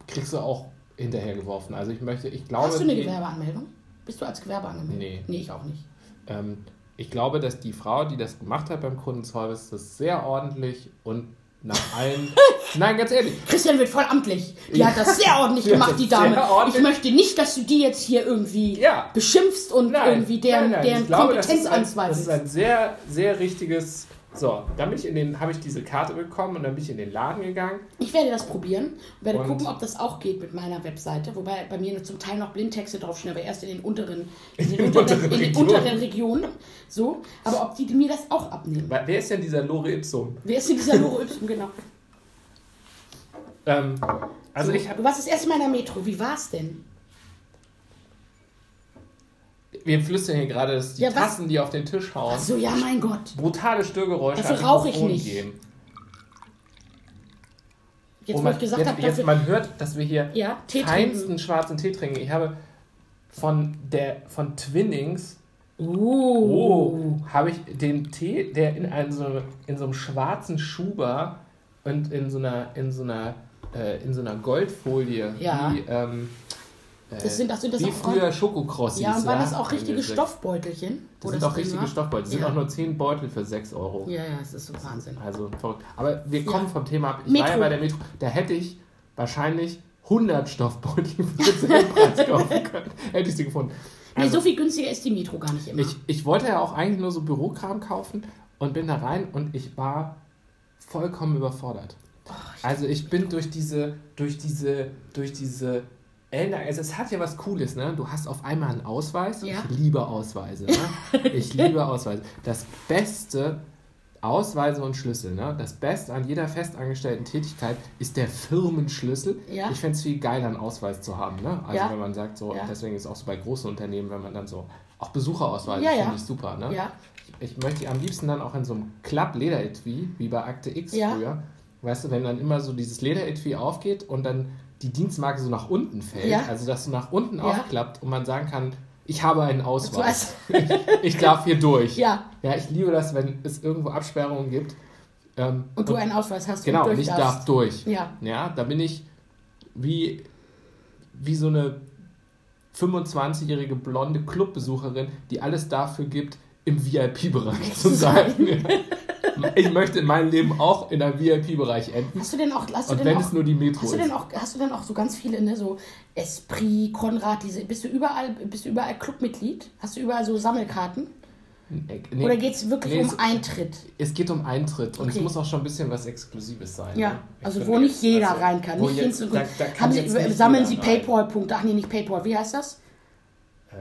kriegst du auch hinterhergeworfen. Also ich möchte, ich glaube... Hast du eine Gewerbeanmeldung? Bist du als Gewerbe angemeldet? Nee. Nee, ich auch nicht. Ähm, ich glaube, dass die Frau, die das gemacht hat beim Kundenservice, das sehr ordentlich und nach allen. Nein, ganz ehrlich. Christian wird voll amtlich. Die ja. hat das sehr ordentlich gemacht, die Dame. Ich möchte nicht, dass du die jetzt hier irgendwie ja. beschimpfst und nein, irgendwie deren, nein, nein. deren glaube, Kompetenz anzweifelst. Das ist ein sehr, sehr richtiges so, dann bin ich in den, habe ich diese Karte bekommen und dann bin ich in den Laden gegangen. Ich werde das probieren und werde und gucken, ob das auch geht mit meiner Webseite. Wobei bei mir zum Teil noch Blindtexte draufstehen, aber erst in den unteren, in den, unteren, in den unteren Regionen. So, aber ob die mir das auch abnehmen. Wer ist denn dieser Lore Ipsum? Wer ist denn dieser Lore Ipsum, genau? Ähm, also so, ich habe. Du warst das erste Mal in der Metro. Wie war es denn? Wir flüstern hier gerade, dass die ja, Tassen, die auf den Tisch hauen. Ach so, ja, mein Gott. Brutale Störgeräusche. Dafür rauche ich nicht. Geben. Jetzt, wo man, ich gesagt jetzt, habe, jetzt man hört, dass wir hier ja, feinsten schwarzen Tee trinken. Ich habe von der von Twinnings uh. oh, habe ich den Tee, der in, einem so, in so einem schwarzen Schuber und in so einer in so einer äh, in so einer Goldfolie ja. wie ähm, das sind, das sind das Wie früher Schokokrossis. Ja, und waren das auch richtige Stoffbeutelchen? Das sind auch richtige Stoffbeutel. Das ja. sind auch nur 10 Beutel für 6 Euro. Ja, ja, das ist so Wahnsinn. Also verrückt. Aber wir kommen ja. vom Thema ab. Ich Metro. war ja bei der Metro. Da hätte ich wahrscheinlich 100 Stoffbeutel für den Preis kaufen können. Hätte ich sie gefunden. Also, nee, so viel günstiger ist die Metro gar nicht immer. Ich, ich wollte ja auch eigentlich nur so Bürokram kaufen und bin da rein und ich war vollkommen überfordert. Oh, ich also ich bin durch diese, durch diese, durch diese also es hat ja was Cooles, ne? Du hast auf einmal einen Ausweis. Ja. Ich liebe Ausweise. Ne? Ich liebe Ausweise. Das Beste Ausweise und Schlüssel. Ne? Das Beste an jeder festangestellten Tätigkeit ist der Firmenschlüssel. Ja. Ich fände es viel geiler, einen Ausweis zu haben. Ne? Also Ja. wenn man sagt, so, Ja. deswegen ist auch so bei großen Unternehmen, wenn man dann so, auch Besucherausweise Ja, finde ja. ich super. Ne? Ja. Ich möchte am liebsten dann auch in so einem Klapp-Lederetui, wie bei Akte X Ja. früher. Weißt du, wenn dann immer so dieses Lederetui aufgeht und dann die Dienstmarke so nach unten fällt, Ja. also dass so nach unten Ja. aufklappt und man sagen kann, ich habe einen Ausweis. Du ich darf hier durch. Ja. Ja, ich liebe das, wenn es irgendwo Absperrungen gibt. Ähm, Und du einen Ausweis hast. genau, und und ich darfst. darf durch. Ja. Ja, da bin ich wie, wie so eine 25-jährige blonde Clubbesucherin, die alles dafür gibt, im VIP-Bereich zu sein. ich möchte in meinem Leben auch in einem VIP-Bereich enden. Hast du denn auch, hast du Und wenn auch, es nur die Metro hast du ist. denn auch, hast du denn auch so ganz viele, ne, so Esprit, Konrad, diese, bist du überall, bist du überall Clubmitglied? Hast du überall so Sammelkarten? Äh, nee, Oder geht es wirklich nee, um es- Eintritt? Es geht um Eintritt und es Okay. muss auch schon ein bisschen was Exklusives sein. Ja, ne? Also wo nicht jeder also, rein kann. Nicht jetzt, da, da kann Sie, sammeln Sie. Paypal-Punkte. Ach nee, nicht Paypal. Wie heißt das? Äh,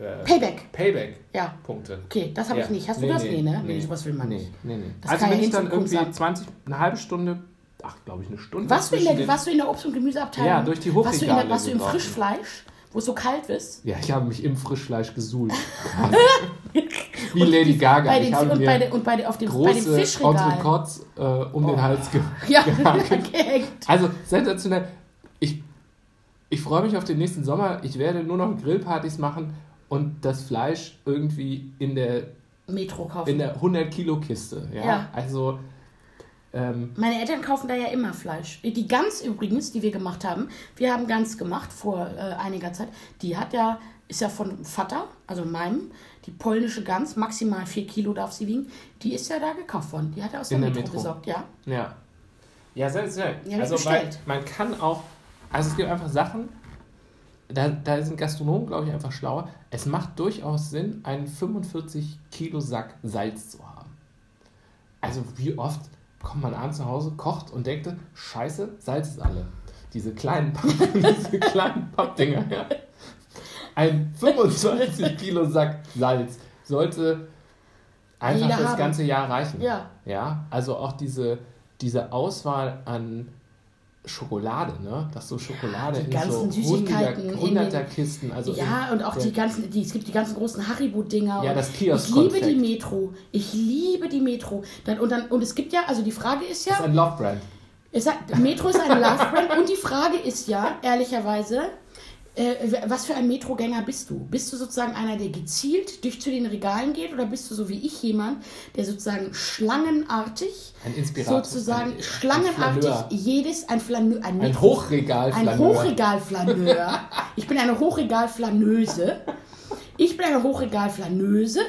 äh, Payback. Payback. Ja. Punkte. Okay, das habe Ja. ich nicht. Hast du das? Nee, ne? Nee, Nee, sowas will man nee, nicht. Nee, nee. Das also bin ich dann irgendwie sein. 20, eine halbe Stunde, ach, glaube ich, eine Stunde. Warst du, in der, den- warst du in der Obst- und Gemüseabteilung? Ja, durch die warst du, in der, Hochregale warst du im. Frischfleisch, wo es so kalt ist? Ja, ich habe mich im Frischfleisch gesuhlt. Wie Lady Gaga. Bei ich den, habe und mir bei, den, und bei, den, auf dem, bei dem große Fischregal. Entrecotes äh, um den Oh. Hals ge Ja, gehakt. gehängt. Also sensationell. Ich, ich freue mich auf den nächsten Sommer. Ich werde nur noch Grillpartys machen und das Fleisch irgendwie in der, Metro kaufen. in der 100-Kilo-Kiste. Ja? Ja. Also, ähm, Meine Eltern kaufen da ja immer Fleisch. Die Gans übrigens, die wir gemacht haben, wir haben Gans gemacht vor äh, einiger Zeit. Die hat ja, ist ja von Vater, also meinem, die polnische Gans, maximal 4 Kilo darf sie wiegen. Die ist ja da gekauft worden. Die hat er aus der, der Metro, Metro. besorgt, ja. ja. Ja, sensationell. Ich also, bestellt. man kann auch, also es gibt einfach Sachen, da, da sind Gastronomen, glaube ich, einfach schlauer. Es macht durchaus Sinn, einen 45 Kilo Sack Salz zu haben. Also wie oft kommt man abends zu Hause, kocht und denkt, scheiße, Salz ist alle. Diese kleinen, Papp, diese kleinen Pappdinger, ja. Ein 25 Kilo Sack Salz sollte einfach Jeder das haben. ganze Jahr reichen. Ja. Ja, also auch diese, diese Auswahl an Schokolade, ne? Dass so Schokolade Die in ganzen so Süßigkeiten hunderter Kisten, also ja, und auch die ganzen, die, es gibt die ganzen großen Haribo-Dinger. Ja, das Kiosk Ich liebe die. Metro. Ich liebe die Metro. Dann, und, dann, und es gibt ja, also die Frage ist ja, das ist ein Love Brand. Es sagt, Metro ist ein Love Brand und die Frage ist ja, ehrlicherweise, äh, was für ein Metrogänger bist du? Bist du sozusagen einer, der gezielt durch zu den Regalen geht oder bist du so wie ich jemand, der sozusagen schlangenartig, Ein sozusagen Ein- ein schlangenartig Flaneur. jedes, ein Flaneur, ein, Ein Metro- Hochregal ein Hochregalflaneur. Ich bin eine Hochregalflaneuse. Ich bin eine Hochregalflaneuse.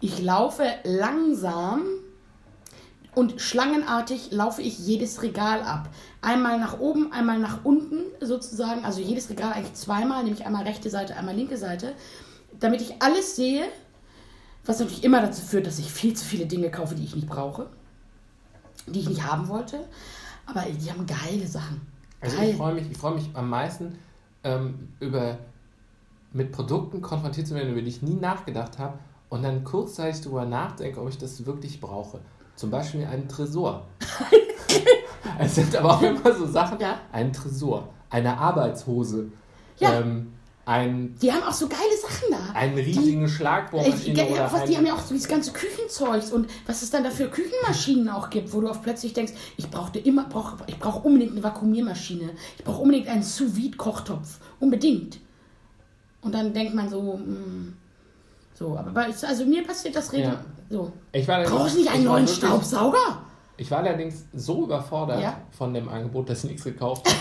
Ich laufe langsam und schlangenartig laufe ich jedes Regal ab. Einmal nach oben, einmal nach unten sozusagen. Also jedes Regal eigentlich zweimal, nämlich einmal rechte Seite, einmal linke Seite. Damit ich alles sehe, was natürlich immer dazu führt, dass ich viel zu viele Dinge kaufe, die ich nicht brauche, die ich nicht haben wollte. Aber die haben geile Sachen. Also Geil. ich freue mich, ich freue mich am meisten ähm, über mit Produkten konfrontiert zu werden, über die ich nie nachgedacht habe und dann kurzzeitig darüber nachdenke, ob ich das wirklich brauche. Zum Beispiel einen Tresor. es sind aber auch immer so Sachen. Ja. Ein Tresor, eine Arbeitshose, Ja. ähm, ein, Die haben auch so geile Sachen da. einen riesigen Ich, Schlagbohrmaschine ja, oder was, die haben ja auch so dieses ganze Küchenzeugs und was es dann da für Küchenmaschinen auch gibt, wo du auch plötzlich denkst, ich brauchte immer, brauch, ich brauche unbedingt eine Vakuumiermaschine, ich brauche unbedingt einen sous vide kochtopf unbedingt. Und dann denkt man so, mm, so, aber bei, also mir passiert das Reden, Ja. so. ich war Brauchst du nicht einen neuen Staubsauger? Ich war allerdings so überfordert Ja. von dem Angebot, dass ich nichts gekauft habe.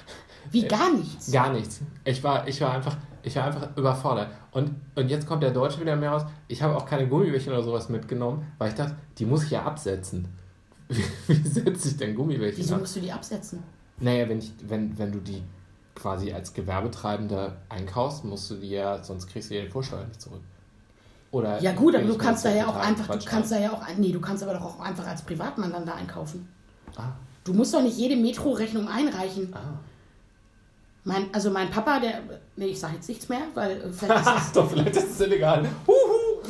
Wie gar nichts. Gar nichts. Ich war, ich war einfach, ich war einfach überfordert. Und, und jetzt kommt der Deutsche wieder mehr raus. Ich habe auch keine Gummibärchen oder sowas mitgenommen, weil ich dachte, die muss ich ja absetzen. Wie, wie setze ich denn Gummibärchen Wieso ab? musst du die absetzen? Naja, wenn, ich, wenn, wenn du die quasi als Gewerbetreibender einkaufst, musst du die ja, sonst kriegst du ja den Vorsteuer nicht zurück. Oder Ja gut, aber du kannst da ja auch einfach, du Quatsch kannst habe. da ja auch, nee, du kannst aber doch auch einfach als Privatmann dann da einkaufen. Ah, Du musst doch nicht jede Metro-Rechnung einreichen. ah. Mein, also mein Papa, der, nee, ich sage jetzt nichts mehr, weil äh, vielleicht ist das, Ach doch, vielleicht ist es illegal. Huhu.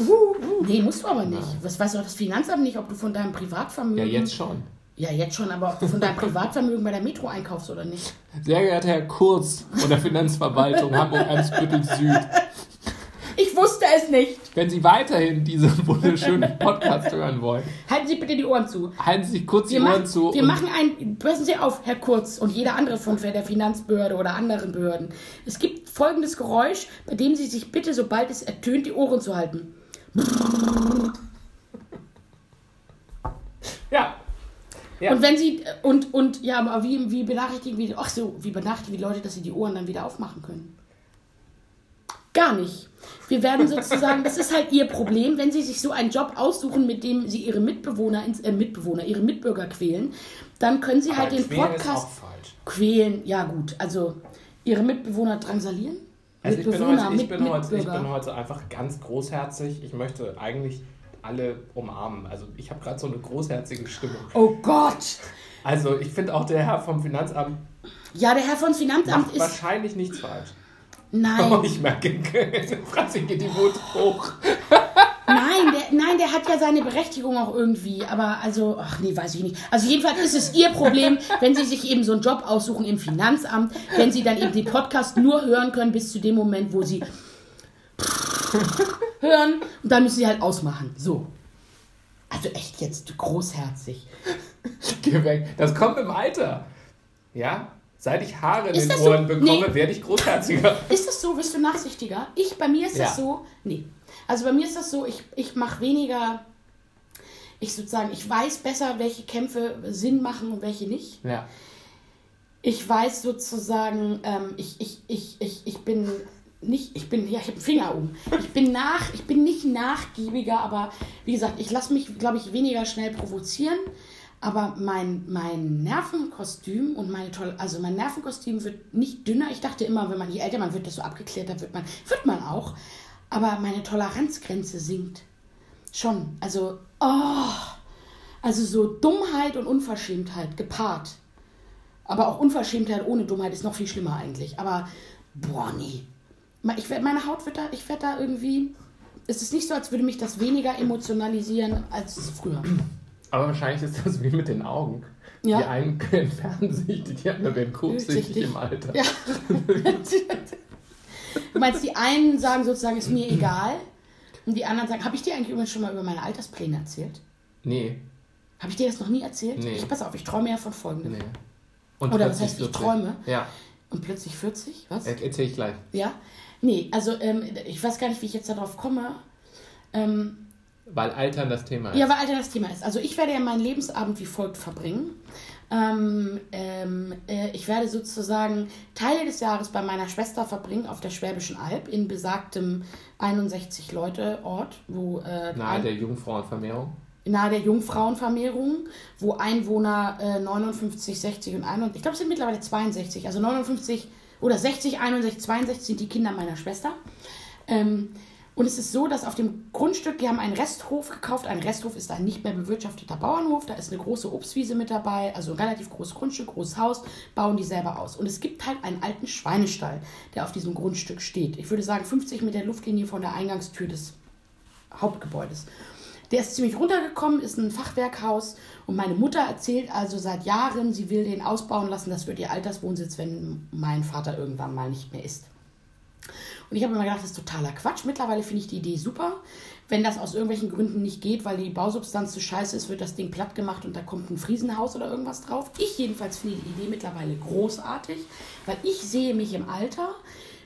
Uh, nee, musst du aber nicht. Was weiß doch das Finanzamt nicht, ob du von deinem Privatvermögen. Ja, jetzt schon. Ja, jetzt schon, aber ob du von deinem Privatvermögen bei der Metro einkaufst oder nicht. Sehr geehrter Herr Kurz von der Finanzverwaltung Hamburg-Eimsbüttel Süd. Es nicht. Wenn Sie weiterhin diesen wunderschönen Podcast hören wollen, halten Sie bitte die Ohren zu. Halten Sie sich kurz wir die Ohren zu. Wir machen ein, passen Sie auf, Herr Kurz und jeder andere von der Finanzbehörde oder anderen Behörden. Es gibt folgendes Geräusch, bei dem Sie sich bitte, sobald es ertönt, die Ohren zu halten. Ja. ja. Und wenn Sie, und, und, ja, aber wie, wie benachrichtigen wir, ach so, wie benachrichtigen die Leute, dass sie die Ohren dann wieder aufmachen können? Gar nicht. Wir werden sozusagen, das ist halt ihr Problem, wenn sie sich so einen Job aussuchen, mit dem sie ihre Mitbewohner, äh, Mitbewohner, ihre Mitbürger quälen, dann können sie halt Aber halt den Podcast quälen. Ja gut, also ihre Mitbewohner drangsalieren. Also ich, bin heute, ich, bin heute, ich bin heute einfach ganz großherzig. Ich möchte eigentlich alle umarmen. Also ich habe gerade so eine großherzige Stimmung. Oh Gott! Also ich finde auch der Herr vom Finanzamt. Ja, der Herr vom Finanzamt ist wahrscheinlich nichts falsch. Nein. Oh, ich merke, Franzi geht die Wut hoch. Nein der, nein, der hat ja seine Berechtigung auch irgendwie. Aber also, ach nee, weiß ich nicht. Also jedenfalls ist es ihr Problem, wenn sie sich eben so einen Job aussuchen im Finanzamt, wenn sie dann eben den Podcast nur hören können bis zu dem Moment, wo sie hören und dann müssen sie halt ausmachen. So. Also echt jetzt großherzig. Geh weg. Das kommt im Alter. Ja? Seit ich Haare in den Ohren so? bekomme, nee. werde ich großherziger. Ist das so? Bist du nachsichtiger? Ich, bei mir ist ja. das so, nee. Also bei mir ist das so, ich, ich mache weniger, ich sozusagen, ich weiß besser, welche Kämpfe Sinn machen und welche nicht. Ja. Ich weiß sozusagen, ähm, ich, ich, ich, ich, ich bin nicht, ich bin, ja, ich habe einen Finger um. Ich bin nach, ich bin nicht nachgiebiger, aber wie gesagt, ich lasse mich, glaube ich, weniger schnell provozieren. Aber mein, mein Nervenkostüm und meine tolle, also mein Nervenkostüm wird nicht dünner. Ich dachte immer, wenn man je älter man wird, desto abgeklärter wird man. Wird man auch. Aber meine Toleranzgrenze sinkt. Schon. Also, oh. Also so Dummheit und Unverschämtheit gepaart. Aber auch Unverschämtheit ohne Dummheit ist noch viel schlimmer eigentlich. Aber, boah, nee. Ich, meine Haut wird da, ich werde da irgendwie. Es ist nicht so, als würde mich das weniger emotionalisieren als früher. Aber wahrscheinlich ist das wie mit den Augen. Ja. Die einen entfernen sich, die anderen werden kurzsichtig im Alter. Ja. du meinst, die einen sagen sozusagen, ist mir egal. Und die anderen sagen, habe ich dir eigentlich übrigens schon mal über meine Alterspläne erzählt? Nee. Habe ich dir das noch nie erzählt? Nee. Ich, pass auf, ich träume ja von folgendem. Nee. Und Oder was heißt, 40. ich träume? Ja. Und plötzlich 40? Was? Er erzähl ich gleich. Ja? Nee, also ähm, ich weiß gar nicht, wie ich jetzt darauf komme. Ähm, weil Altern das Thema ist. Ja, weil Altern das Thema ist. Also ich werde ja meinen Lebensabend wie folgt verbringen. Ähm, ähm, äh, ich werde sozusagen Teile des Jahres bei meiner Schwester verbringen auf der Schwäbischen Alb in besagtem 61 Leute Ort, wo äh, nahe der Jungfrauenvermehrung. Nahe der Jungfrauenvermehrung, wo Einwohner äh, 59, 60 und 61, ich glaube es sind mittlerweile 62, also 59 oder 60, 61, 62 sind die Kinder meiner Schwester. Ähm, und es ist so, dass auf dem Grundstück, die haben einen Resthof gekauft. Ein Resthof ist ein nicht mehr bewirtschafteter Bauernhof. Da ist eine große Obstwiese mit dabei, also ein relativ großes Grundstück, großes Haus, bauen die selber aus. Und es gibt halt einen alten Schweinestall, der auf diesem Grundstück steht. Ich würde sagen 50 Meter Luftlinie von der Eingangstür des Hauptgebäudes. Der ist ziemlich runtergekommen, ist ein Fachwerkhaus und meine Mutter erzählt also seit Jahren, sie will den ausbauen lassen. Das wird ihr Alterswohnsitz, wenn mein Vater irgendwann mal nicht mehr ist. Und ich habe immer gedacht, das ist totaler Quatsch. Mittlerweile finde ich die Idee super. Wenn das aus irgendwelchen Gründen nicht geht, weil die Bausubstanz zu scheiße ist, wird das Ding platt gemacht und da kommt ein Friesenhaus oder irgendwas drauf. Ich jedenfalls finde die Idee mittlerweile großartig, weil ich sehe mich im Alter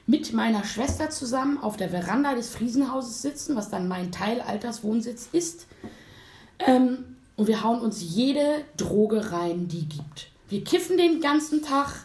mit meiner Schwester zusammen auf der Veranda des Friesenhauses sitzen, was dann mein Teil Alterswohnsitz ist. Ähm, und wir hauen uns jede Droge rein, die gibt. Wir kiffen den ganzen Tag,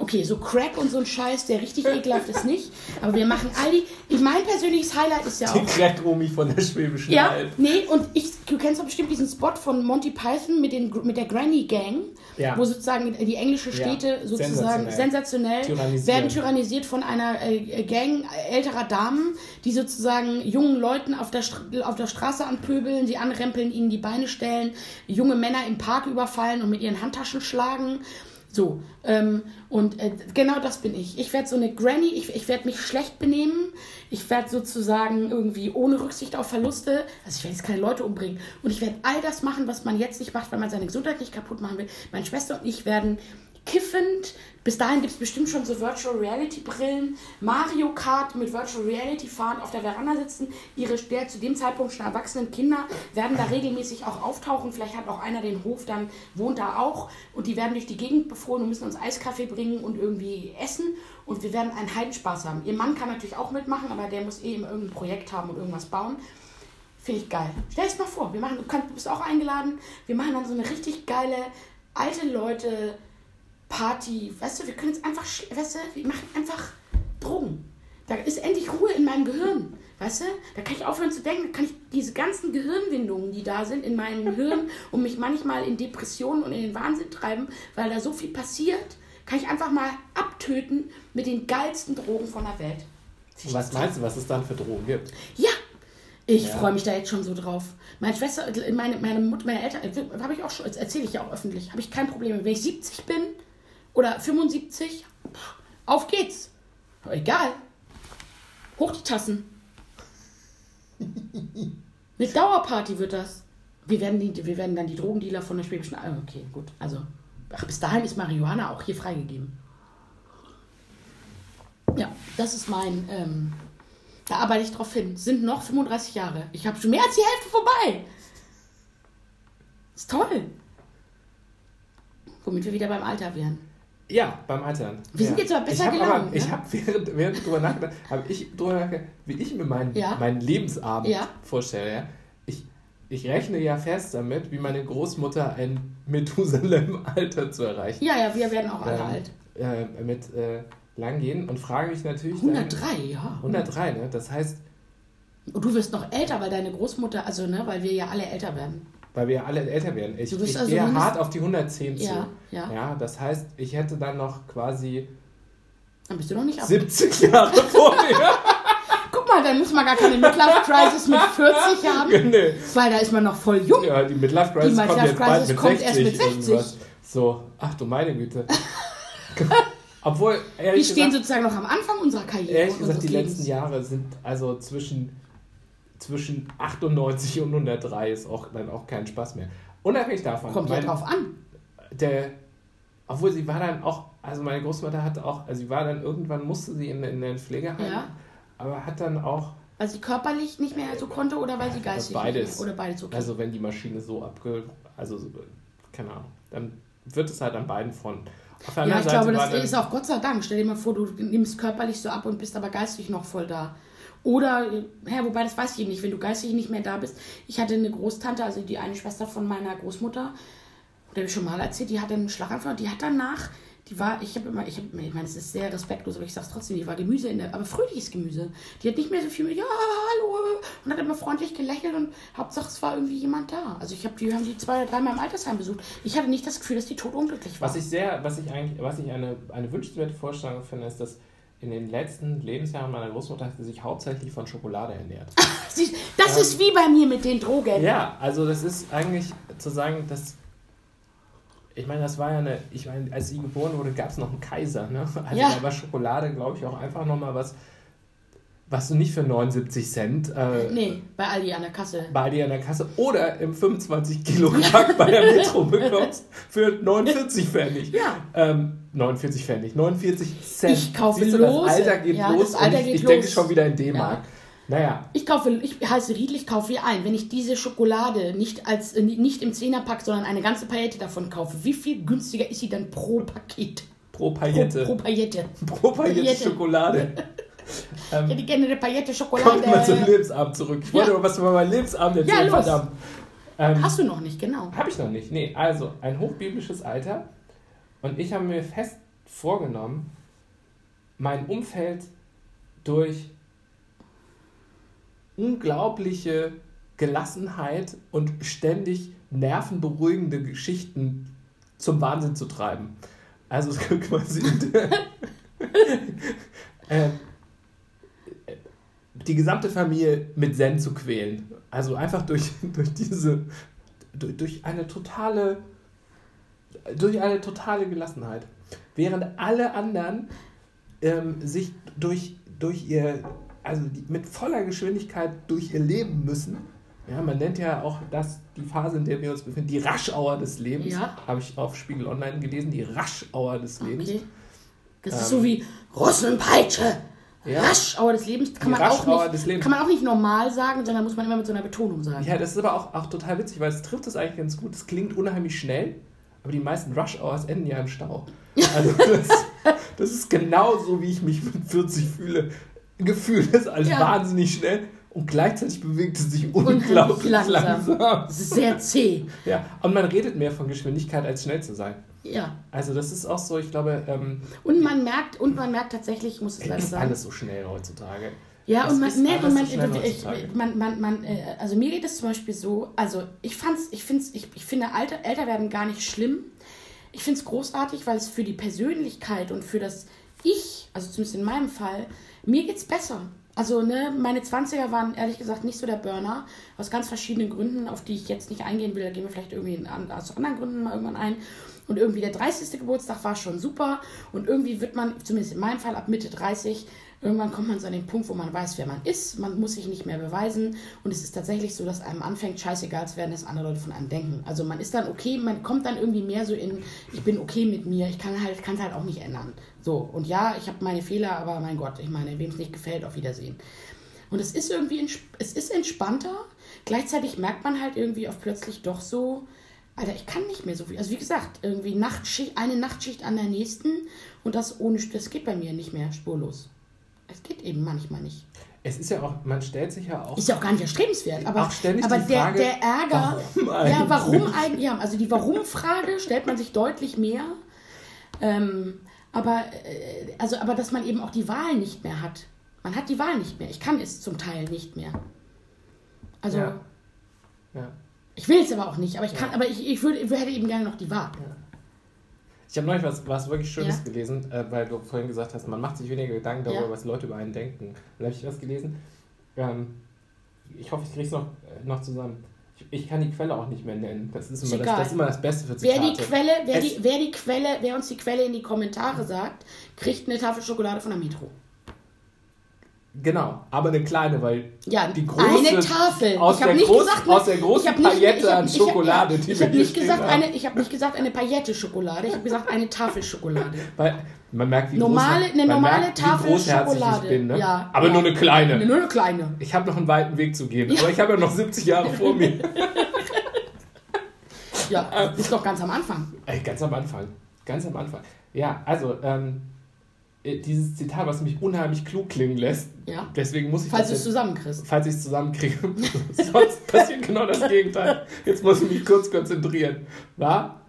Okay, so Crack und so ein Scheiß, der richtig ekelhaft ist nicht. Aber wir machen all die. Ich, mein persönliches Highlight ist ja auch. Die Crack-Omi von der Schwäbischen ja, Alb. Nee, und ich, du kennst doch bestimmt diesen Spot von Monty Python mit, den, mit der Granny Gang, ja. wo sozusagen die englische Städte ja. sozusagen sensationell, sensationell werden tyrannisiert von einer äh, Gang älterer Damen, die sozusagen jungen Leuten auf der, auf der Straße anpöbeln, sie anrempeln, ihnen die Beine stellen, junge Männer im Park überfallen und mit ihren Handtaschen schlagen So, ähm, und äh, genau das bin ich. Ich werde so eine Granny, ich, ich werde mich schlecht benehmen, ich werde sozusagen irgendwie ohne Rücksicht auf Verluste, also ich werde jetzt keine Leute umbringen und ich werde all das machen, was man jetzt nicht macht, weil man seine Gesundheit nicht kaputt machen will. Meine Schwester und ich werden kiffend. Bis dahin gibt es bestimmt schon so Virtual Reality Brillen. Mario Kart mit Virtual Reality fahren, auf der Veranda sitzen. Ihre der zu dem Zeitpunkt schon erwachsenen Kinder werden da regelmäßig auch auftauchen. Vielleicht hat auch einer den Hof, dann wohnt da auch. Und die werden durch die Gegend befohlen und müssen uns Eiskaffee bringen und irgendwie essen. Und wir werden einen Heidenspaß haben. Ihr Mann kann natürlich auch mitmachen, aber der muss eh immer irgendein Projekt haben und irgendwas bauen. Finde ich geil. Stell es mal vor, wir machen, du, kannst, du bist auch eingeladen. Wir machen dann so eine richtig geile alte Leute Party. Weißt du, wir können jetzt einfach, weißt du, wir machen einfach Drogen. Da ist endlich Ruhe in meinem Gehirn. Weißt du? Da kann ich aufhören zu denken, da kann ich diese ganzen Gehirnwindungen, die da sind in meinem Hirn und mich manchmal in Depressionen und in den Wahnsinn treiben, weil da so viel passiert, kann ich einfach mal abtöten mit den geilsten Drogen von der Welt. Und was meinst du, was es dann für Drogen gibt? Ja, ich ja. freue mich da jetzt schon so drauf. Meine Schwester, meine, meine Mutter, meine Eltern, habe ich auch schon, erzähle ich ja auch öffentlich, habe ich kein Problem. Wenn ich 70 bin, oder 75, auf geht's. Egal. Hoch die Tassen. Eine Dauerparty wird das. Wir werden, die, wir werden dann die Drogendealer von der Schwäbischen Alb. Okay, gut. Also, ach, bis dahin ist Marihuana auch hier freigegeben. Ja, das ist mein. Ähm, da arbeite ich drauf hin. Sind noch 35 Jahre. Ich habe schon mehr als die Hälfte vorbei. Ist toll. Womit wir wieder beim Alter wären. Ja, beim Altern. Wir sind jetzt aber besser ich gelaunt. Aber, ne? Ich habe während, während drüber nachgedacht, habe ich drüber nachgedacht, wie ich mir meinen, ja? meinen Lebensabend ja? vorstelle. Ja? Ich, ich rechne ja fest damit, wie meine Großmutter ein Methusalem-Alter zu erreichen. Ja, ja, wir werden auch alle ähm, alt. Äh, mit äh, langgehen und frage mich natürlich. 103, dann, ja. 103, ne? Das heißt. Und du wirst noch älter, weil deine Großmutter, also, ne, weil wir ja alle älter werden weil wir alle älter werden. Ich, ich also gehe hart auf die 110 zu. Ja, ja. ja, das heißt, ich hätte dann noch quasi dann bist du noch nicht ab. 70 Jahre vor mir. Guck mal, dann muss man gar keine Midlife Crisis mit 40 haben. Nee. Weil da ist man noch voll jung. Ja, die Midlife Crisis, die Midlife kommt, jetzt bald mit kommt 60 erst mit 60. Irgendwas. So, ach du meine Güte. Obwohl, ehrlich Wir stehen gesagt, sozusagen noch am Anfang unserer Karriere. Ehrlich gesagt, die Lebens. letzten Jahre sind also zwischen zwischen 98 und 103 ist auch dann auch kein Spaß mehr. Unabhängig davon. Kommt ja drauf an. Der, obwohl sie war dann auch, also meine Großmutter hatte auch, also sie war dann irgendwann musste sie in, in den Pflegeheim, ja. aber hat dann auch. Weil sie körperlich nicht mehr so konnte oder weil sie geistig beides. Nicht mehr, oder beides okay. Also wenn die Maschine so abge, also keine Ahnung, dann wird es halt an beiden Fronten. ja, ich Seite glaube, das ist auch Gott sei Dank. Stell dir mal vor, du nimmst körperlich so ab und bist aber geistig noch voll da. Oder, ja, wobei das weiß ich eben nicht, wenn du geistig nicht mehr da bist. Ich hatte eine Großtante, also die eine Schwester von meiner Großmutter, der habe ich schon mal erzählt, die hatte einen Schlaganfall und die hat danach, die war, ich habe immer, ich, hab, ich meine, es ist sehr respektlos, aber ich sage es trotzdem, die war Gemüse in der, aber fröhliches Gemüse. Die hat nicht mehr so viel mit, ja, hallo, und hat immer freundlich gelächelt und Hauptsache es war irgendwie jemand da. Also ich habe die, haben die zwei oder dreimal im Altersheim besucht. Ich hatte nicht das Gefühl, dass die tot unglücklich war. Was ich sehr, was ich eigentlich, was ich eine, eine wünschenswerte Vorstellung finde, ist, dass in den letzten Lebensjahren meiner Großmutter hat sie sich hauptsächlich von Schokolade ernährt. das ähm, ist wie bei mir mit den Drogen. Ja, also das ist eigentlich zu sagen, dass ich meine, das war ja eine, ich meine, als sie geboren wurde, gab es noch einen Kaiser, ne? Also ja. da war Schokolade, glaube ich, auch einfach nochmal was, was du nicht für 79 Cent. Äh, nee, bei Aldi an der Kasse. Bei Aldi an der Kasse oder im 25 Kilo Pack bei der Metro bekommst für 49 Pfennig. Ja. Ähm, 49 Pfennig, 49 Cent. Ich kaufe Siehst du, das Alter geht ja, los Alter und ich, ich denke schon wieder in D-Mark. Ja. Naja. Ich kaufe, ich heiße Riedel, ich kaufe hier ein. Wenn ich diese Schokolade nicht als äh, nicht im Zehnerpack, sondern eine ganze Paillette davon kaufe, wie viel günstiger ist sie dann pro Paket? Pro Paillette. Pro, pro Paillette. Pro Paillette. Schokolade. ähm, ja, die gerne eine Paillette Schokolade. Kommt mal zum Lebensabend zurück. Ich wollte aber was über meinen Lebensabend erzählen, ja, verdammt. Ähm, Hast du noch nicht, genau. Habe ich noch nicht. Nee, also ein hochbiblisches Alter. Und ich habe mir fest vorgenommen, mein Umfeld durch unglaubliche Gelassenheit und ständig nervenberuhigende Geschichten zum Wahnsinn zu treiben. Also quasi äh, die gesamte Familie mit Zen zu quälen. Also einfach durch, durch diese, durch, durch eine totale Durch eine totale Gelassenheit. Während alle anderen ähm, sich durch, durch ihr, also mit voller Geschwindigkeit durch ihr Leben müssen. Ja, man nennt ja auch das die Phase, in der wir uns befinden, die Raschauer des Lebens. Ja. Habe ich auf Spiegel Online gelesen, die Raschauer des Lebens. Okay. Das ähm, ist so wie Russenpeitsche. Ja. Raschauer des Lebens kann man, auch nicht, kann man auch nicht normal sagen, sondern muss man immer mit so einer Betonung sagen. Ja, das ist aber auch, auch total witzig, weil es trifft es eigentlich ganz gut. Es klingt unheimlich schnell, aber die meisten Rush Hours enden ja im Stau. Also das, das ist genauso, wie ich mich mit 40 fühle. Gefühl ist alles ja. wahnsinnig schnell und gleichzeitig bewegt es sich unglaublich langsam. langsam. Es ist sehr zäh. Ja, und man redet mehr von Geschwindigkeit als schnell zu sein. Ja. Also das ist auch so, ich glaube. Ähm, und man merkt, und man merkt tatsächlich, ich muss es leider sagen. alles so schnell heutzutage. Ja, das und man, nee, und man, so ich, man, man, man, äh, also mir geht es zum Beispiel so, also ich fand's, ich find's, ich, ich finde Alter, älter werden gar nicht schlimm. Ich finde es großartig, weil es für die Persönlichkeit und für das Ich, also zumindest in meinem Fall, mir geht's besser. Also, ne, meine 20er waren ehrlich gesagt nicht so der Burner, aus ganz verschiedenen Gründen, auf die ich jetzt nicht eingehen will. Da gehen wir vielleicht irgendwie aus anderen Gründen mal irgendwann ein. Und irgendwie der 30. Geburtstag war schon super. Und irgendwie wird man, zumindest in meinem Fall, ab Mitte 30, irgendwann kommt man so an den Punkt, wo man weiß, wer man ist. Man muss sich nicht mehr beweisen. Und es ist tatsächlich so, dass einem anfängt, scheißegal zu werden, dass andere Leute von einem denken. Also man ist dann okay, man kommt dann irgendwie mehr so in, ich bin okay mit mir, ich kann halt, kann es halt auch nicht ändern. So, und ja, ich habe meine Fehler, aber mein Gott, ich meine, wem es nicht gefällt, auf Wiedersehen. Und es ist irgendwie, es ist entspannter. Gleichzeitig merkt man halt irgendwie auch plötzlich doch so, Alter, ich kann nicht mehr so viel. Also wie gesagt, irgendwie Nachtschicht, eine Nachtschicht an der nächsten und das ohne, das geht bei mir nicht mehr spurlos. Es geht eben manchmal nicht. Es ist ja auch, man stellt sich ja auch. Ist ja auch gar nicht erstrebenswert. Aber, auch ständig aber die Frage, der, der Ärger. Warum ja, warum eigentlich? Ja, also die Warum-Frage stellt man sich deutlich mehr. Ähm, aber, äh, also, aber dass man eben auch die Wahl nicht mehr hat. Man hat die Wahl nicht mehr. Ich kann es zum Teil nicht mehr. Also. Ja. ja. Ich will es aber auch nicht, aber ich kann, ja. aber ich, ich, würde, ich hätte eben gerne noch die Wahl. Ja. Ich habe neulich was, was wirklich Schönes ja. gelesen, äh, weil du vorhin gesagt hast, man macht sich weniger Gedanken darüber, was Leute über einen denken. Da habe ich was gelesen. Ähm, ich hoffe, ich kriege es noch, äh, noch zusammen. Ich, ich, kann die Quelle auch nicht mehr nennen. Das ist immer, das, das, ist immer das Beste für Zitate. Wer die Quelle, wer die, wer die Quelle, wer uns die Quelle in die Kommentare sagt, kriegt eine Tafel Schokolade von der Metro. Genau, aber eine kleine, weil ja, die große eine Tafel. Aus, der, groß, gesagt, aus der großen nicht, Paillette hab, an Schokolade, ich, ich, ich, ich habe nicht gesagt eine, ich habe nicht gesagt eine Paillette Schokolade, ich habe gesagt eine Tafel Schokolade. Weil man merkt, wie normale, groß, eine normale merkt, Tafel Schokolade. Ich bin, ne? ja, aber ja. nur eine kleine. Nur eine kleine. Ich habe noch einen weiten Weg zu gehen, ja. aber ich habe ja noch 70 Jahre vor mir. ja, ist doch ganz am Anfang. Ey, ganz am Anfang, ganz am Anfang. Ja, also ähm, äh, dieses Zitat, was mich unheimlich klug klingen lässt. Ja. Deswegen muss ich falls du es zusammenkriegst. Falls ich es zusammenkriege. Sonst passiert genau das Gegenteil. Jetzt muss ich mich kurz konzentrieren. War?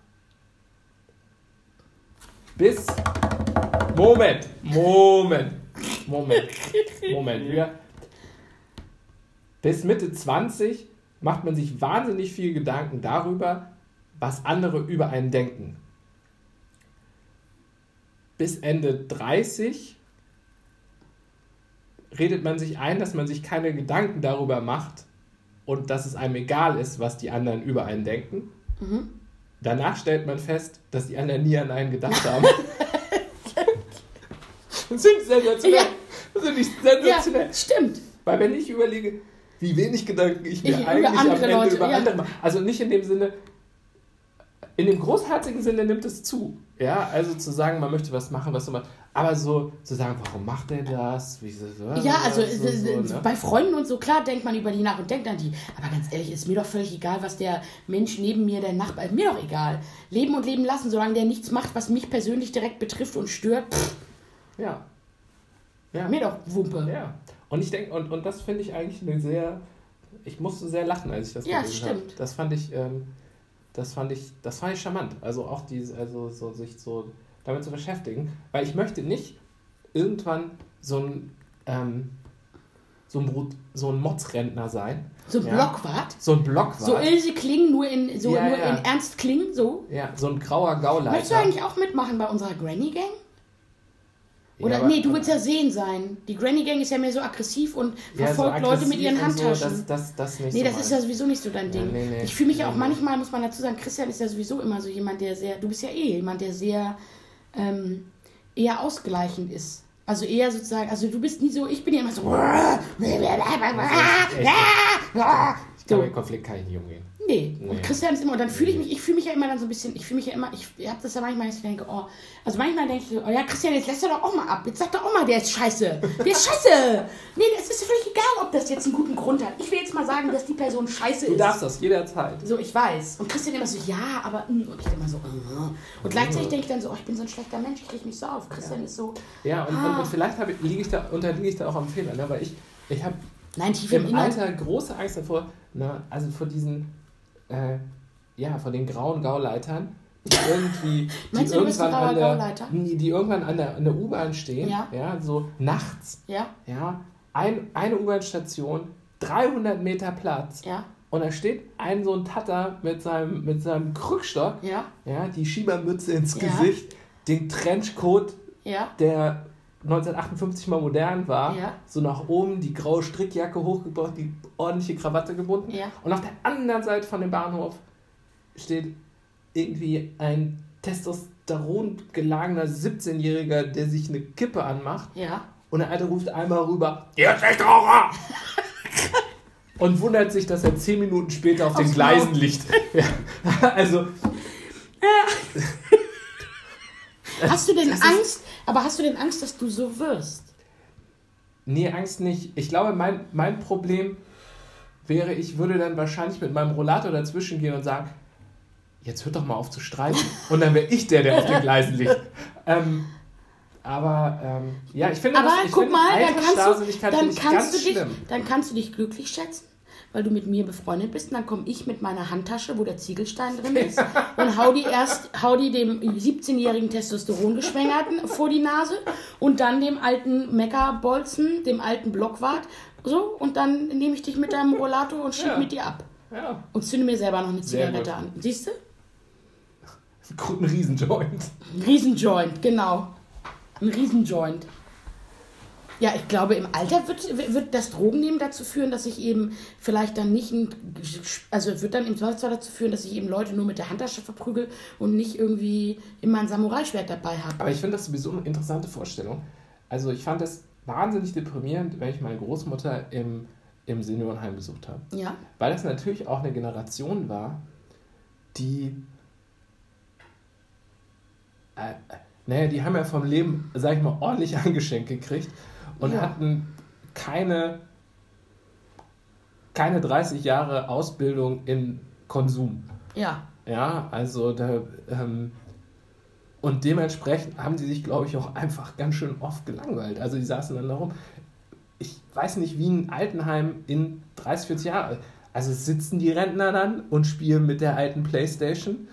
Bis. Moment. Moment. Moment. Moment. Ja. Bis Mitte 20 macht man sich wahnsinnig viel Gedanken darüber, was andere über einen denken bis Ende 30 redet man sich ein, dass man sich keine Gedanken darüber macht und dass es einem egal ist, was die anderen über einen denken. Mhm. Danach stellt man fest, dass die anderen nie an einen gedacht haben. das sind sensationell. Ja. Das finde ich sensationell. Ja, stimmt. Weil wenn ich überlege, wie wenig Gedanken ich mir ich eigentlich am Ende Leute, über ja. andere mache. Also nicht in dem Sinne, in dem großherzigen Sinne nimmt es zu. Ja, also zu sagen, man möchte was machen, was immer. Aber so zu sagen, warum macht er das? Wie so, ja, also so, so, ne? bei Freunden und so, klar denkt man über die nach und denkt an die. Aber ganz ehrlich, ist mir doch völlig egal, was der Mensch neben mir, der Nachbar, ist mir doch egal. Leben und leben lassen, solange der nichts macht, was mich persönlich direkt betrifft und stört. Pff. Ja. ja. Mir doch Wumpe. Ja. Und ich denke, und, und das finde ich eigentlich eine sehr. Ich musste sehr lachen, als ich das ja, gelesen habe. Das fand ich. Ähm, das fand ich, das fand ich charmant. Also auch diese, also so sich so damit zu beschäftigen, weil ich möchte nicht irgendwann so ein ähm, so ein, Brut, so ein Motzrentner sein. So ein ja. Blockwart? So ein Blockwart. So Ilse Kling, nur in, so, ja, nur ja. in Ernst Kling, so? Ja, so ein grauer Gauleiter. Möchtest du eigentlich auch mitmachen bei unserer Granny Gang? Oder ja, nee, du willst ja sehen sein. Die Granny Gang ist ja mehr so aggressiv und verfolgt ja, so Leute mit ihren Handtaschen. So, das, das, das nicht nee, das ist ja sowieso nicht so dein Ding. Ja, nee, nee, ich fühle mich ja auch manchmal, muss man dazu sagen, Christian ist ja sowieso immer so jemand, der sehr, du bist ja eh jemand, der sehr ähm, eher ausgleichend ist. Also eher sozusagen, also du bist nie so, ich bin ja immer so. Ich glaube, den Konflikt kann ich nicht umgehen. Nee. nee. Und Christian ist immer, und dann fühle ich mich, ich fühle mich ja immer dann so ein bisschen, ich fühle mich ja immer, ich, ich habe das ja manchmal, ich denke, oh, also manchmal denke ich, oh ja, Christian, jetzt lässt er doch auch mal ab. Jetzt sag doch auch mal, der ist scheiße. Der ist scheiße. Nee, es ist völlig egal, ob das jetzt einen guten Grund hat. Ich will jetzt mal sagen, dass die Person scheiße ist. Du darfst das jederzeit. So, ich weiß. Und Christian immer so, ja, aber, mm, und ich immer so, uh. und gleichzeitig denke ich dann so, oh, ich bin so ein schlechter Mensch, ich rieche mich so auf. Christian ja. ist so. Ja, und, ah. und, und vielleicht liege ich da, unterliege ich da auch am Fehler, ne? weil ich, ich habe im, im Alter große Angst davor, na, also vor diesen äh, ja, von den grauen Gauleitern, die irgendwie, die irgendwann an der, die irgendwann an der, an der U-Bahn stehen, ja. ja, so nachts, ja, ja ein, eine U-Bahn-Station, 300 Meter Platz, ja. Und da steht ein so ein Tatter mit seinem, mit seinem Krückstock, ja. Ja, die Schiebermütze ins ja. Gesicht, den Trenchcoat, ja. der 1958 mal modern war, ja. so nach oben, die graue Strickjacke hochgebracht, die ordentliche Krawatte gebunden. Ja. Und auf der anderen Seite von dem Bahnhof steht irgendwie ein Testosteron gelagener 17-Jähriger, der sich eine Kippe anmacht. Ja. Und der Alte ruft einmal rüber, ihr Raucher! und wundert sich, dass er zehn Minuten später auf Aufs den Gleisen liegt. Ja. Also. Hast du denn Angst? Aber hast du denn Angst, dass du so wirst? Nee, Angst nicht. Ich glaube, mein, mein Problem wäre, ich würde dann wahrscheinlich mit meinem Rollator dazwischen gehen und sagen, jetzt hört doch mal auf zu streiten. Und dann wäre ich der, der auf den Gleisen liegt. Ähm, aber ähm, ja, ich finde, aber das, ich guck finde mal, dann kannst, du, dann, kannst du dich, dann kannst du dich glücklich schätzen, weil du mit mir befreundet bist. Und dann komme ich mit meiner Handtasche, wo der Ziegelstein drin ist, und hau die erst, hau die dem 17-jährigen Testosterongeschwängerten vor die Nase und dann dem alten Meckerbolzen, dem alten Blockwart, so, und dann nehme ich dich mit deinem Rollator und schieb ja. mit dir ab. Ja. Und zünde mir selber noch eine Zigarette an. Siehst du? Ein Riesenjoint. Ein Riesenjoint, genau. Ein Riesenjoint. Ja, ich glaube, im Alter wird, wird das Drogennehmen dazu führen, dass ich eben vielleicht dann nicht, ein, also wird dann im Zweifelsfall dazu führen, dass ich eben Leute nur mit der Handtasche verprügel und nicht irgendwie immer ein Samurai-Schwert dabei habe. Aber ich finde das sowieso eine interessante Vorstellung. Also ich fand das wahnsinnig deprimierend, wenn ich meine Großmutter im im Seniorenheim besucht habe. Ja. Weil das natürlich auch eine Generation war, die. Äh, naja, die haben ja vom Leben, sag ich mal, ordentlich angeschenkt gekriegt und ja. hatten keine, keine 30 Jahre Ausbildung in Konsum. Ja. Ja, also da. Ähm, und dementsprechend haben sie sich, glaube ich, auch einfach ganz schön oft gelangweilt. Also die saßen dann da rum ich weiß nicht, wie ein Altenheim in 30, 40 Jahren. Also sitzen die Rentner dann und spielen mit der alten Playstation.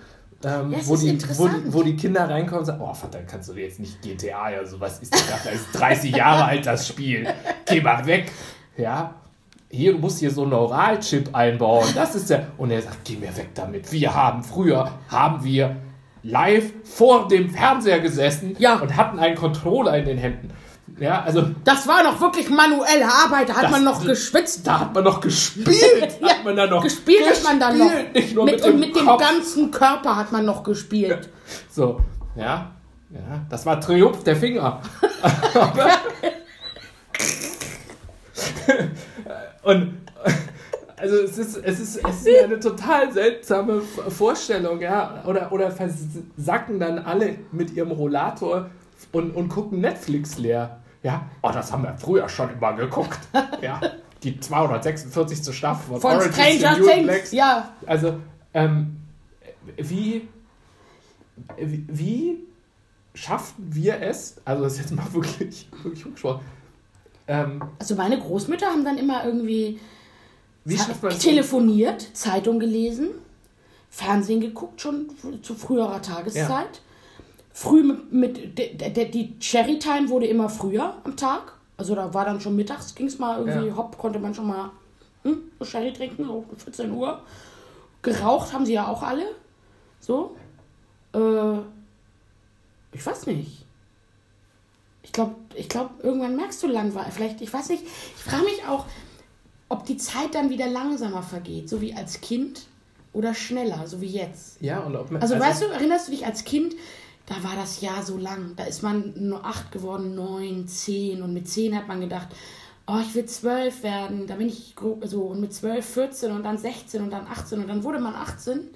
Ähm, ja, wo, die, wo, wo, die, Kinder reinkommen und sagen, oh Vater, kannst du jetzt nicht GTA, also was ist das? Das ist 30 Jahre alt, das Spiel. Geh mal weg. Ja, hier, du musst hier so einen Neuralchip einbauen. Das ist der. Und er sagt, geh mir weg damit. Wir haben früher, haben wir live vor dem Fernseher gesessen ja. und hatten einen Controller in den Händen. Ja, also. Das war noch wirklich manuelle Arbeit, da hat das, man noch geschwitzt. Da hat man noch gespielt. ja, hat man dann noch gespielt, gespielt hat man dann noch. Nicht nur mit, mit, dem, und mit dem ganzen Körper hat man noch gespielt. So, ja. Ja, das war Triumph der Finger. und also es ist, es ist, es ist eine total seltsame Vorstellung, ja. Oder, oder versacken dann alle mit ihrem Rollator und, und gucken Netflix leer. Ja, oh, das haben wir früher schon immer geguckt. ja, die 246. Staffel von, von Orange Stranger Things. Ja. Also, ähm, wie, wie, wie schafften wir es, also das ist jetzt mal wirklich, wirklich hochgesprochen. Ähm, also meine Großmütter haben dann immer irgendwie telefoniert, Zeitung gelesen, Fernsehen geguckt, schon zu früherer Tageszeit. Ja früh mit, mit de, de, die Cherry Time wurde immer früher am Tag. Also da war dann schon mittags, ging es mal irgendwie, ja. hopp, konnte man schon mal hm, Sherry trinken, so 14 Uhr. Geraucht haben sie ja auch alle. So. Äh, ich weiß nicht. Ich glaube, ich glaub, irgendwann merkst du Langweil. Vielleicht, ich weiß nicht, ich frage mich auch, ob die Zeit dann wieder langsamer vergeht, so wie als Kind oder schneller, so wie jetzt. Ja, und ob man. Also, also weißt du, erinnerst du dich als Kind, da war das Jahr so lang. Da ist man nur acht geworden, neun, zehn. Und mit zehn hat man gedacht, oh, ich will zwölf werden. Da bin ich so. Und mit zwölf, 14 und dann 16 und dann 18. Und dann wurde man 18.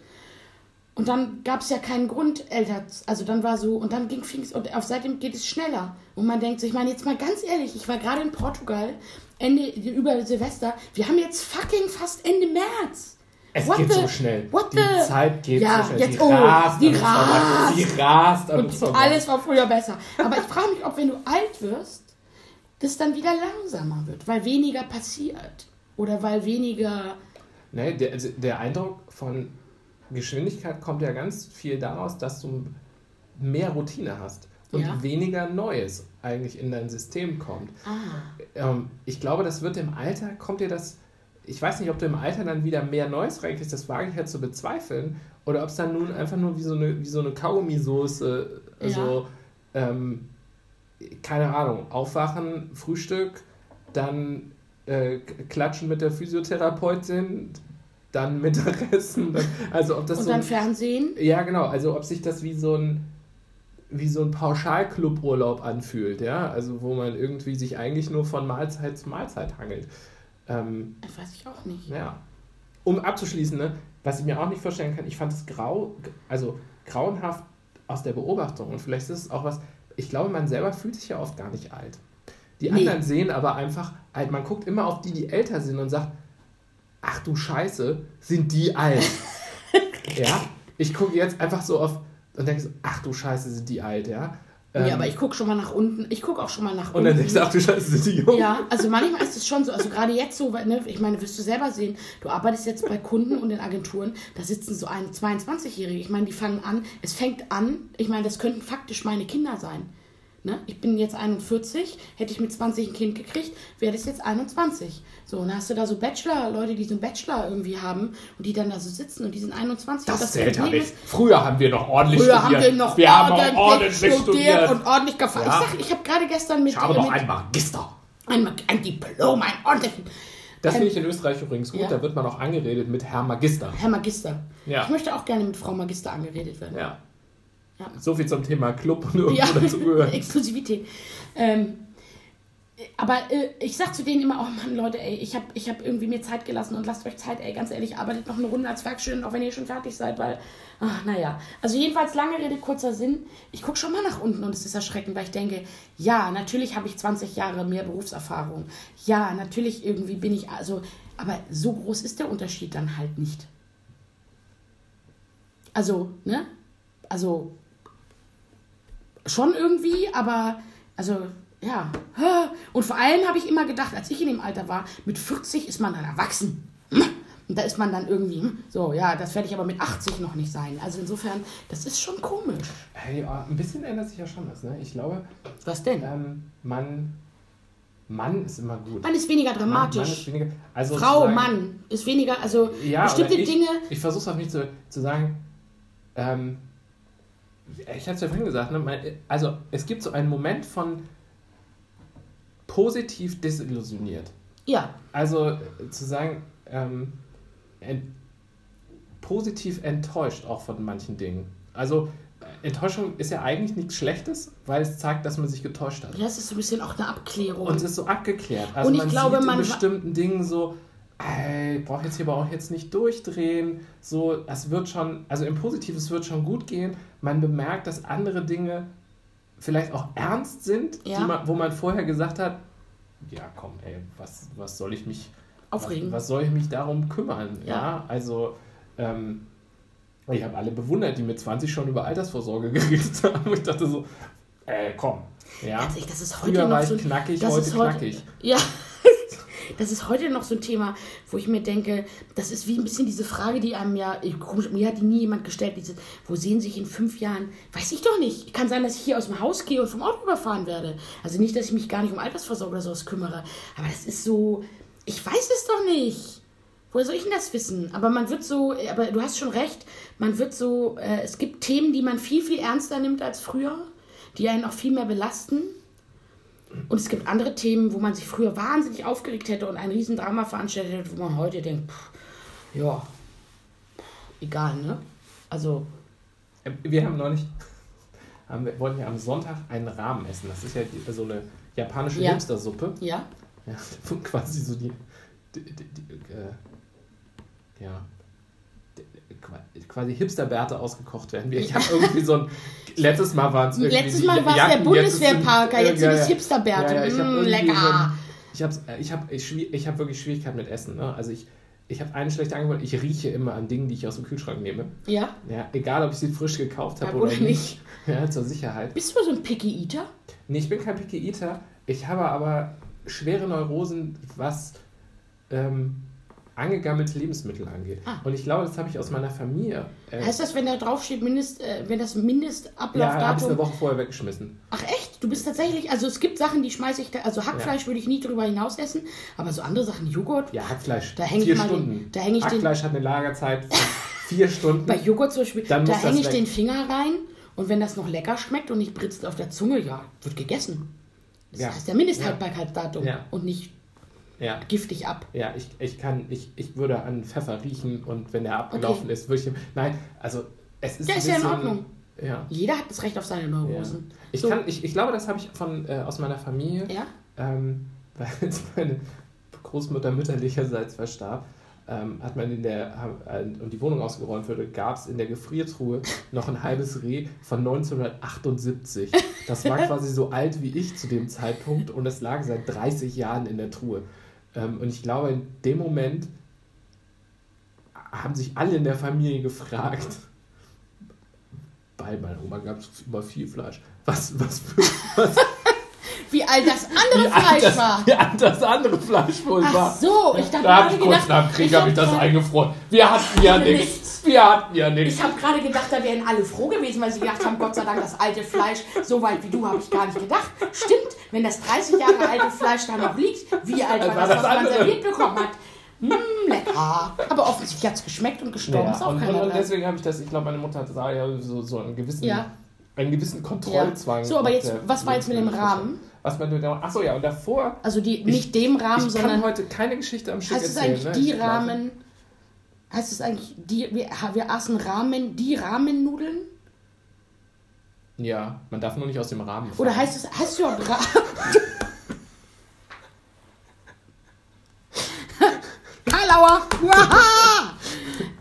Und dann gab es ja keinen Grund, älter. Also dann war so, und dann ging es, und auf seitdem geht es schneller. Und man denkt so, ich meine, jetzt mal ganz ehrlich, ich war gerade in Portugal, Ende, über Silvester. Wir haben jetzt fucking fast Ende März. Es What geht the? so schnell. What die the? Zeit geht ja, so schnell. Jetzt, die oh, rast. Die rast. Die rast. Und alles war früher besser. Aber ich frage mich, ob wenn du alt wirst, das dann wieder langsamer wird, weil weniger passiert. Oder weil weniger... Nee, der, also der Eindruck von Geschwindigkeit kommt ja ganz viel daraus, dass du mehr Routine hast und ja. weniger Neues eigentlich in dein System kommt. Ah. Ähm, ich glaube, das wird im Alter, kommt dir das ich weiß nicht, ob du im Alter dann wieder mehr Neues reinkriegst, das wage ich halt zu bezweifeln. Oder ob es dann nun einfach nur wie so eine, wie so eine Kaugummisoße, also, ja. ähm, keine Ahnung, aufwachen, Frühstück, dann äh, klatschen mit der Physiotherapeutin, dann Mittagessen, dann, also ob das Und so dann Fernsehen? Ja, genau, also ob sich das wie so ein wie so ein Pauschalclub-Urlaub anfühlt, ja, also wo man irgendwie sich eigentlich nur von Mahlzeit zu Mahlzeit hangelt. Ähm, das weiß ich auch nicht. Ja. Um abzuschließen, ne, was ich mir auch nicht vorstellen kann, ich fand es grau, also grauenhaft aus der Beobachtung und vielleicht ist es auch was, ich glaube, man selber fühlt sich ja oft gar nicht alt. Die nee. anderen sehen aber einfach alt. Man guckt immer auf die, die älter sind und sagt, ach du Scheiße, sind die alt. ja, ich gucke jetzt einfach so auf und denke so, ach du Scheiße, sind die alt, ja. Ähm, ja, aber ich gucke schon mal nach unten. Ich gucke auch schon mal nach unten. Und dann denkst du, ach du Scheiße, sind die jung. Ja, also manchmal ist es schon so. Also gerade jetzt so, ne, ich meine, wirst du selber sehen, du arbeitest jetzt bei Kunden und in Agenturen, da sitzen so ein 22-Jährige. Ich meine, die fangen an, es fängt an, ich meine, das könnten faktisch meine Kinder sein. Ne? Ich bin jetzt 41, hätte ich mit 20 ein Kind gekriegt, wäre das jetzt 21. So, und dann hast du da so Bachelor, Leute, die so einen Bachelor irgendwie haben und die dann da so sitzen und die sind 21. Das, das zählt halt nicht. Früher haben wir noch ordentlich früher studiert. Haben wir noch wir ordentlich, haben ordentlich studiert, studiert und ordentlich gefahren. Ja. Ich, sag, ich habe gerade gestern mit... Ich habe noch ein Magister. Ein, ein Diplom, ein ordentlichen... Das finde ich in Österreich übrigens gut. Ja. Da wird man auch angeredet mit Herr Magister. Herr Magister. Ja. Ich möchte auch gerne mit Frau Magister angeredet werden. Ja. Ja. So viel zum Thema Club und irgendwo ja. dazugehören. Exklusivität. Ähm, aber äh, ich sag zu denen immer, oh Mann, Leute, ey, ich habe ich hab irgendwie mir Zeit gelassen und lasst euch Zeit, ey, ganz ehrlich, arbeitet noch eine Runde als Werkstudent, auch wenn ihr schon fertig seid, weil, ach, naja. Also jedenfalls, lange Rede, kurzer Sinn. Ich gucke schon mal nach unten und es ist erschreckend, weil ich denke, ja, natürlich habe ich 20 Jahre mehr Berufserfahrung. Ja, natürlich irgendwie bin ich, also, aber so groß ist der Unterschied dann halt nicht. Also, ne? Also, schon irgendwie, aber also ja. Und vor allem habe ich immer gedacht, als ich in dem Alter war, mit 40 ist man dann erwachsen. Und da ist man dann irgendwie, so, ja, das werde ich aber mit 80 noch nicht sein. Also insofern, das ist schon komisch. Hey, ein bisschen ändert sich ja schon was, ne? Ich glaube. Was denn? Ähm, man. Mann ist immer gut. Man ist weniger dramatisch. Mann, Mann ist weniger, also Frau, Mann ist weniger, also ja, bestimmte ich, Dinge. Ich versuche es auch nicht zu, zu sagen, ähm, ich hatte es ja vorhin gesagt, ne? also es gibt so einen Moment von positiv desillusioniert. Ja. Also äh, zu sagen, ähm, ent positiv enttäuscht auch von manchen Dingen. Also äh, Enttäuschung ist ja eigentlich nichts Schlechtes, weil es zeigt, dass man sich getäuscht hat. Ja, es ist so ein bisschen auch eine Abklärung. Und es ist so abgeklärt. Also Und ich man glaube, sieht man in bestimmten Dingen so, ey, brauche jetzt hier aber auch jetzt nicht durchdrehen. So, es wird schon, also im Positiven, es wird schon gut gehen. Man bemerkt, dass andere Dinge vielleicht auch ernst sind, ja. man, wo man vorher gesagt hat, ja komm, ey, was, was soll ich mich aufregen? Was, was soll ich mich darum kümmern? Ja, ja also ähm, ich habe alle bewundert, die mit 20 schon über Altersvorsorge geredet haben. Ich dachte so, äh, komm. Ja. Das ist heute Früher war ich so, knackig, heute knackig. Ja, das ist heute noch so ein Thema, wo ich mir denke, das ist wie ein bisschen diese Frage, die einem ja, komisch, mir hat die nie jemand gestellt, diese, wo sehen sich in fünf Jahren, weiß ich doch nicht. Kann sein, dass ich hier aus dem Haus gehe und vom Auto überfahren werde. Also nicht, dass ich mich gar nicht um Altersversorgung oder sowas kümmere, aber das ist so, ich weiß es doch nicht. Woher soll ich denn das wissen? Aber man wird so, aber du hast schon recht, man wird so, äh, es gibt Themen, die man viel, viel ernster nimmt als früher, die einen auch viel mehr belasten. Und es gibt andere Themen, wo man sich früher wahnsinnig aufgeregt hätte und ein Riesendrama veranstaltet hätte, wo man heute denkt, pff, ja, pff, egal, ne? Also. Wir haben neulich, haben, wir wollten ja am Sonntag einen Rahmen essen. Das ist ja die, so eine japanische ja. Hipster-Suppe. Ja. Ja, quasi so die, die, die, die äh, ja, quasi Hipsterbärte ausgekocht werden. Ich habe irgendwie so ein. Letztes Mal waren es irgendwie. Letztes Mal war es der Bundeswehrparker, jetzt sind es Hipsterbärte. Ja, ja, mmh, lecker. So ich habe ich hab, ich, ich hab wirklich Schwierigkeiten mit Essen. Ne? Also ich, ich habe eine schlechte Angewohnheit, ich rieche immer an Dingen, die ich aus dem Kühlschrank nehme. Ja. Ja, egal ob ich sie frisch gekauft habe oder, oder, nicht. Ja, zur Sicherheit. Bist du so ein Picky Eater? Nee, ich bin kein Picky Eater. Ich habe aber schwere Neurosen, was ähm, angegammelte Lebensmittel angeht. Ah. Und ich glaube, das habe ich aus meiner Familie. Äh, heißt das, wenn da draufsteht, Mindest, äh, wenn das Mindestablaufdatum... Ja, habe ich eine Woche vorher weggeschmissen. Ach echt? Du bist tatsächlich... Also es gibt Sachen, die schmeiße ich... Da, also Hackfleisch ja. würde ich nie drüber hinaus essen, aber so andere Sachen, Joghurt... Ja, Hackfleisch, da vier Stunden. Den, da häng ich Hackfleisch den, hat eine Lagerzeit von vier Stunden. Bei Joghurt zum Beispiel, Dann da hänge ich weg. den Finger rein und wenn das noch lecker schmeckt und nicht britzelt auf der Zunge, ja, wird gegessen. Das ja. heißt der Mindesthaltbarkeitsdatum ja. und nicht ja. giftig ab. Ja, ich, ich kann, ich, ich würde an Pfeffer riechen und wenn er abgelaufen okay. ist, würde ich. Nein, also es ist. Der ist ja in Ordnung. Ja. Jeder hat das Recht auf seine Neurosen. Ja. Ich, so. kann, ich, ich glaube, das habe ich von, äh, aus meiner Familie. Ja. Ähm, weil meine Großmutter mütterlicherseits verstarb ähm, hat man in der, äh, und die Wohnung ausgeräumt wurde, gab es in der Gefriertruhe noch ein halbes Reh von 1978. Das war quasi so alt wie ich zu dem Zeitpunkt und es lag seit 30 Jahren in der Truhe. Ähm, und ich glaube, in dem Moment haben sich alle in der Familie gefragt, bei meiner Oma gab es immer viel Fleisch. Was, was, für, was, wie alt das andere wie Fleisch das, war. Wie alt das andere Fleisch wohl Ach war. so, ich dachte, da habe ich kurz nach dem Krieg habe ich das eingefroren. Wir hatten ja nichts. Wir hatten ja nichts. Ich habe gerade gedacht, da wären alle froh gewesen, weil sie gedacht haben, Gott sei Dank, das alte Fleisch, so weit wie du, habe ich gar nicht gedacht. Stimmt, wenn das 30 Jahre alte Fleisch da noch liegt, wie alt war, war das, was man serviert bekommen hat? Mmh, lecker. Aber offensichtlich hat es geschmeckt und gestorben ja, ist auch und, und, und deswegen habe ich das, ich glaube, meine Mutter da ja so, so einen gewissen, ja. einen gewissen Kontrollzwang. Ja. So, aber jetzt, was war jetzt mit dem Rahmen? was man nur. Achso, ja, und davor. Also die, nicht ich, dem Rahmen, ich sondern. Ich kann heute keine Geschichte am heißt erzählen. Heißt es eigentlich ne? die Rahmen? Heißt es eigentlich, die, wir, wir aßen Ramen, die Ramennudeln? Ja, man darf nur nicht aus dem Rahmen fallen. Oder heißt es, heißt du Rahmen? Karlauer!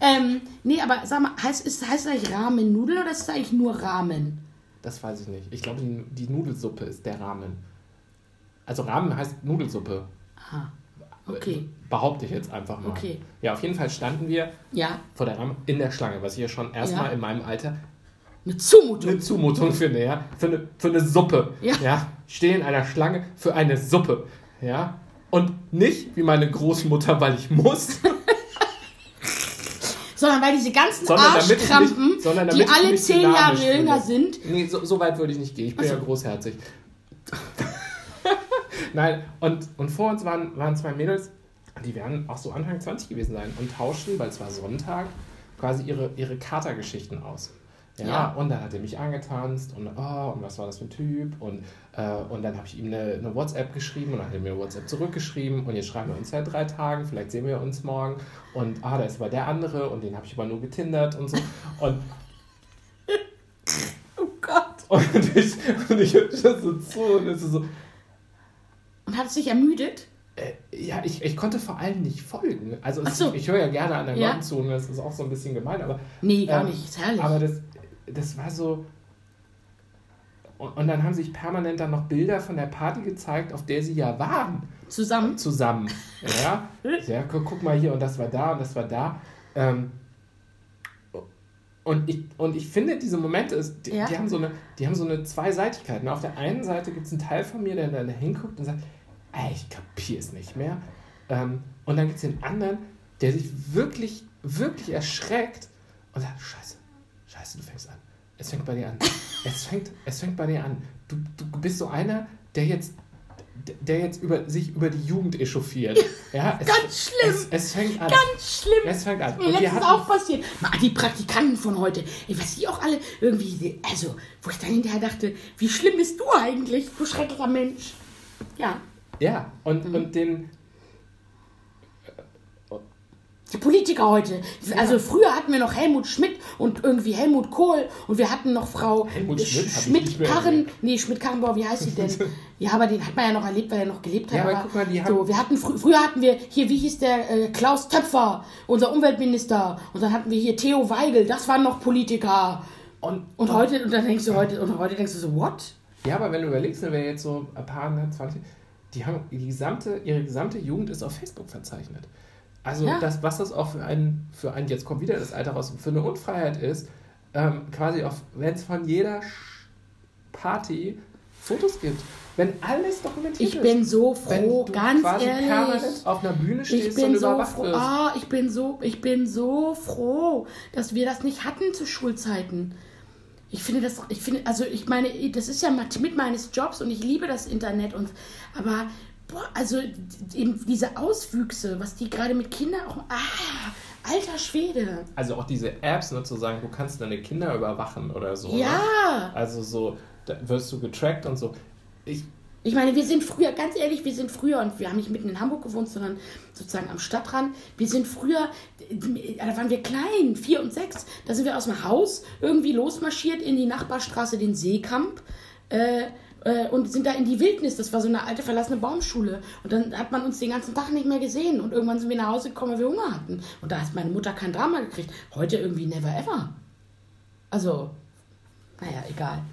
ähm, nee, aber sag mal, heißt, ist, heißt es eigentlich Ramennudeln oder ist es eigentlich nur Ramen? Das weiß ich nicht. Ich glaube, die, die Nudelsuppe ist der Rahmen. Also Ramen heißt Nudelsuppe. Aha. Okay. Behaupte ich jetzt einfach mal. Okay. Ja, auf jeden Fall standen wir ja. vor der Rahmen in der Schlange, was ich ja schon erstmal ja. in meinem Alter eine Zumutung. Eine Zumutung finde, ja. Für eine, für eine Suppe. Ja. ja. Stehe in einer Schlange für eine Suppe. Ja. Und nicht wie meine Großmutter, weil ich muss. sondern weil diese ganzen sondern Arschkrampen, nicht, die alle zehn Jahre jünger sind. Nee, so, so, weit würde ich nicht gehen. Ich bin also. ja großherzig. Nein, und, und vor uns waren, waren zwei Mädels, die werden auch so Anfang 20 gewesen sein und tauschten, weil es war Sonntag, quasi ihre, ihre Katergeschichten aus. Ja, ja, und dann hat er mich angetanzt und oh, und was war das für ein Typ? Und, äh, und dann habe ich ihm eine, eine, WhatsApp geschrieben und dann hat er mir eine WhatsApp zurückgeschrieben und jetzt schreiben wir uns seit drei Tagen, vielleicht sehen wir uns morgen und ah, da ist aber der andere und den habe ich aber nur getindert und so. Und oh Gott. Und ich, und ich höre das so zu und es ist so. Und hat es dich ermüdet? Äh, ja, ich, ich konnte vor allem nicht folgen. Also es, so. ich höre ja gerne an der ja. zu und das ist auch so ein bisschen gemein, aber. Nee, gar ähm, nicht, ist herrlich. Aber das, das war so. Und, und, dann haben sich permanent dann noch Bilder von der Party gezeigt, auf der sie ja waren. Zusammen? Zusammen. Ja, ja guck, guck, mal hier und das war da und das war da. Ähm, und ich, und ich finde, diese Momente, ist, die, ja. die, haben so eine, die haben so eine Zweiseitigkeit. Ne? Auf der einen Seite gibt es einen Teil von mir, der dann hinguckt und sagt, ey, ich kapiere es nicht mehr. Ähm, und dann gibt es den anderen, der sich wirklich, wirklich erschreckt und sagt, scheiße, scheiße, du fängst an. Es fängt bei dir an. Es fängt, es fängt bei dir an. Du, du bist so einer, der jetzt, der jetzt über, sich über die Jugend echauffiert. Ja, es, Ganz schlimm. Es, es, fängt an. Ganz schlimm. Es fängt an. Mir letztens auch passiert. Die Praktikanten von heute, was die auch alle irgendwie, also, wo ich dann hinterher dachte, wie schlimm bist du eigentlich, du schrecklicher Mensch. Ja. Ja, und, mhm. und den, die Politiker heute. Also früher hatten wir noch Helmut Schmidt und irgendwie Helmut Kohl und wir hatten noch Frau Helmut Schmidt, Schmidt Karren. Nee, Schmidt Karrenbauer, wie heißt sie denn? ja, aber den hat man ja noch erlebt, weil er noch gelebt hat. Ja, aber, aber guck mal, die haben so, wir hatten fr früher hatten wir hier, wie hieß der äh, Klaus Töpfer, unser Umweltminister und dann hatten wir hier Theo Weigel, das waren noch Politiker. Und, und heute und dann denkst du heute und heute denkst du so what? Ja, aber wenn du überlegst, wer jetzt so ein paar 20 die haben die gesamte ihre gesamte Jugend ist auf Facebook verzeichnet. Also ja. das, was das auch für ein, für ein, jetzt kommt wieder das Alter raus, für eine Unfreiheit ist, ähm, quasi auf, wenn es von jeder Party Fotos gibt. Wenn alles dokumentiert ich ist. Ich bin so froh, ganz ehrlich. permanent auf einer Bühne stehst ich bin und so froh. Ah, ich bin so, ich bin so froh, dass wir das nicht hatten zu Schulzeiten. Ich finde das, ich finde, also ich meine, das ist ja mit meines Jobs und ich liebe das Internet und, aber boah, also eben diese Auswüchse, was die gerade mit Kindern auch. Ah, alter Schwede. Also auch diese Apps, nur zu sagen, du kannst deine Kinder überwachen oder so. Ne? Ja. Ne? Also so, da wirst du getrackt und so. Ich, ich meine, wir sind früher, ganz ehrlich, wir sind früher, und wir haben nicht mitten in Hamburg gewohnt, sondern sozusagen am Stadtrand. Wir sind früher, da waren wir klein, vier und sechs, da sind wir aus dem Haus irgendwie losmarschiert in die Nachbarstraße, den Seekamp. Äh, äh, und sind da in die Wildnis. Das war so eine alte verlassene Baumschule. Und dann hat man uns den ganzen Tag nicht mehr gesehen. Und irgendwann sind wir nach Hause gekommen, weil wir Hunger hatten. Und da hat meine Mutter kein Drama gekriegt. Heute irgendwie never ever. Also, naja, egal.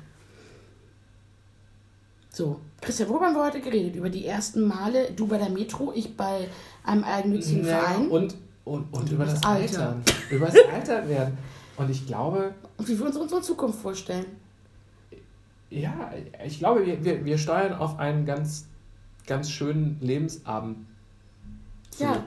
So, Christian, worüber haben wir heute geredet? Über die ersten Male, du bei der Metro, ich bei einem eigennützigen ja, Verein. Und, und, und, und über das Alter. Alter. über das Alter werden. Und ich glaube. Und wie wir uns unsere Zukunft vorstellen ja, ich glaube, wir, wir, wir steuern auf einen ganz, ganz schönen Lebensabend zu. Ja,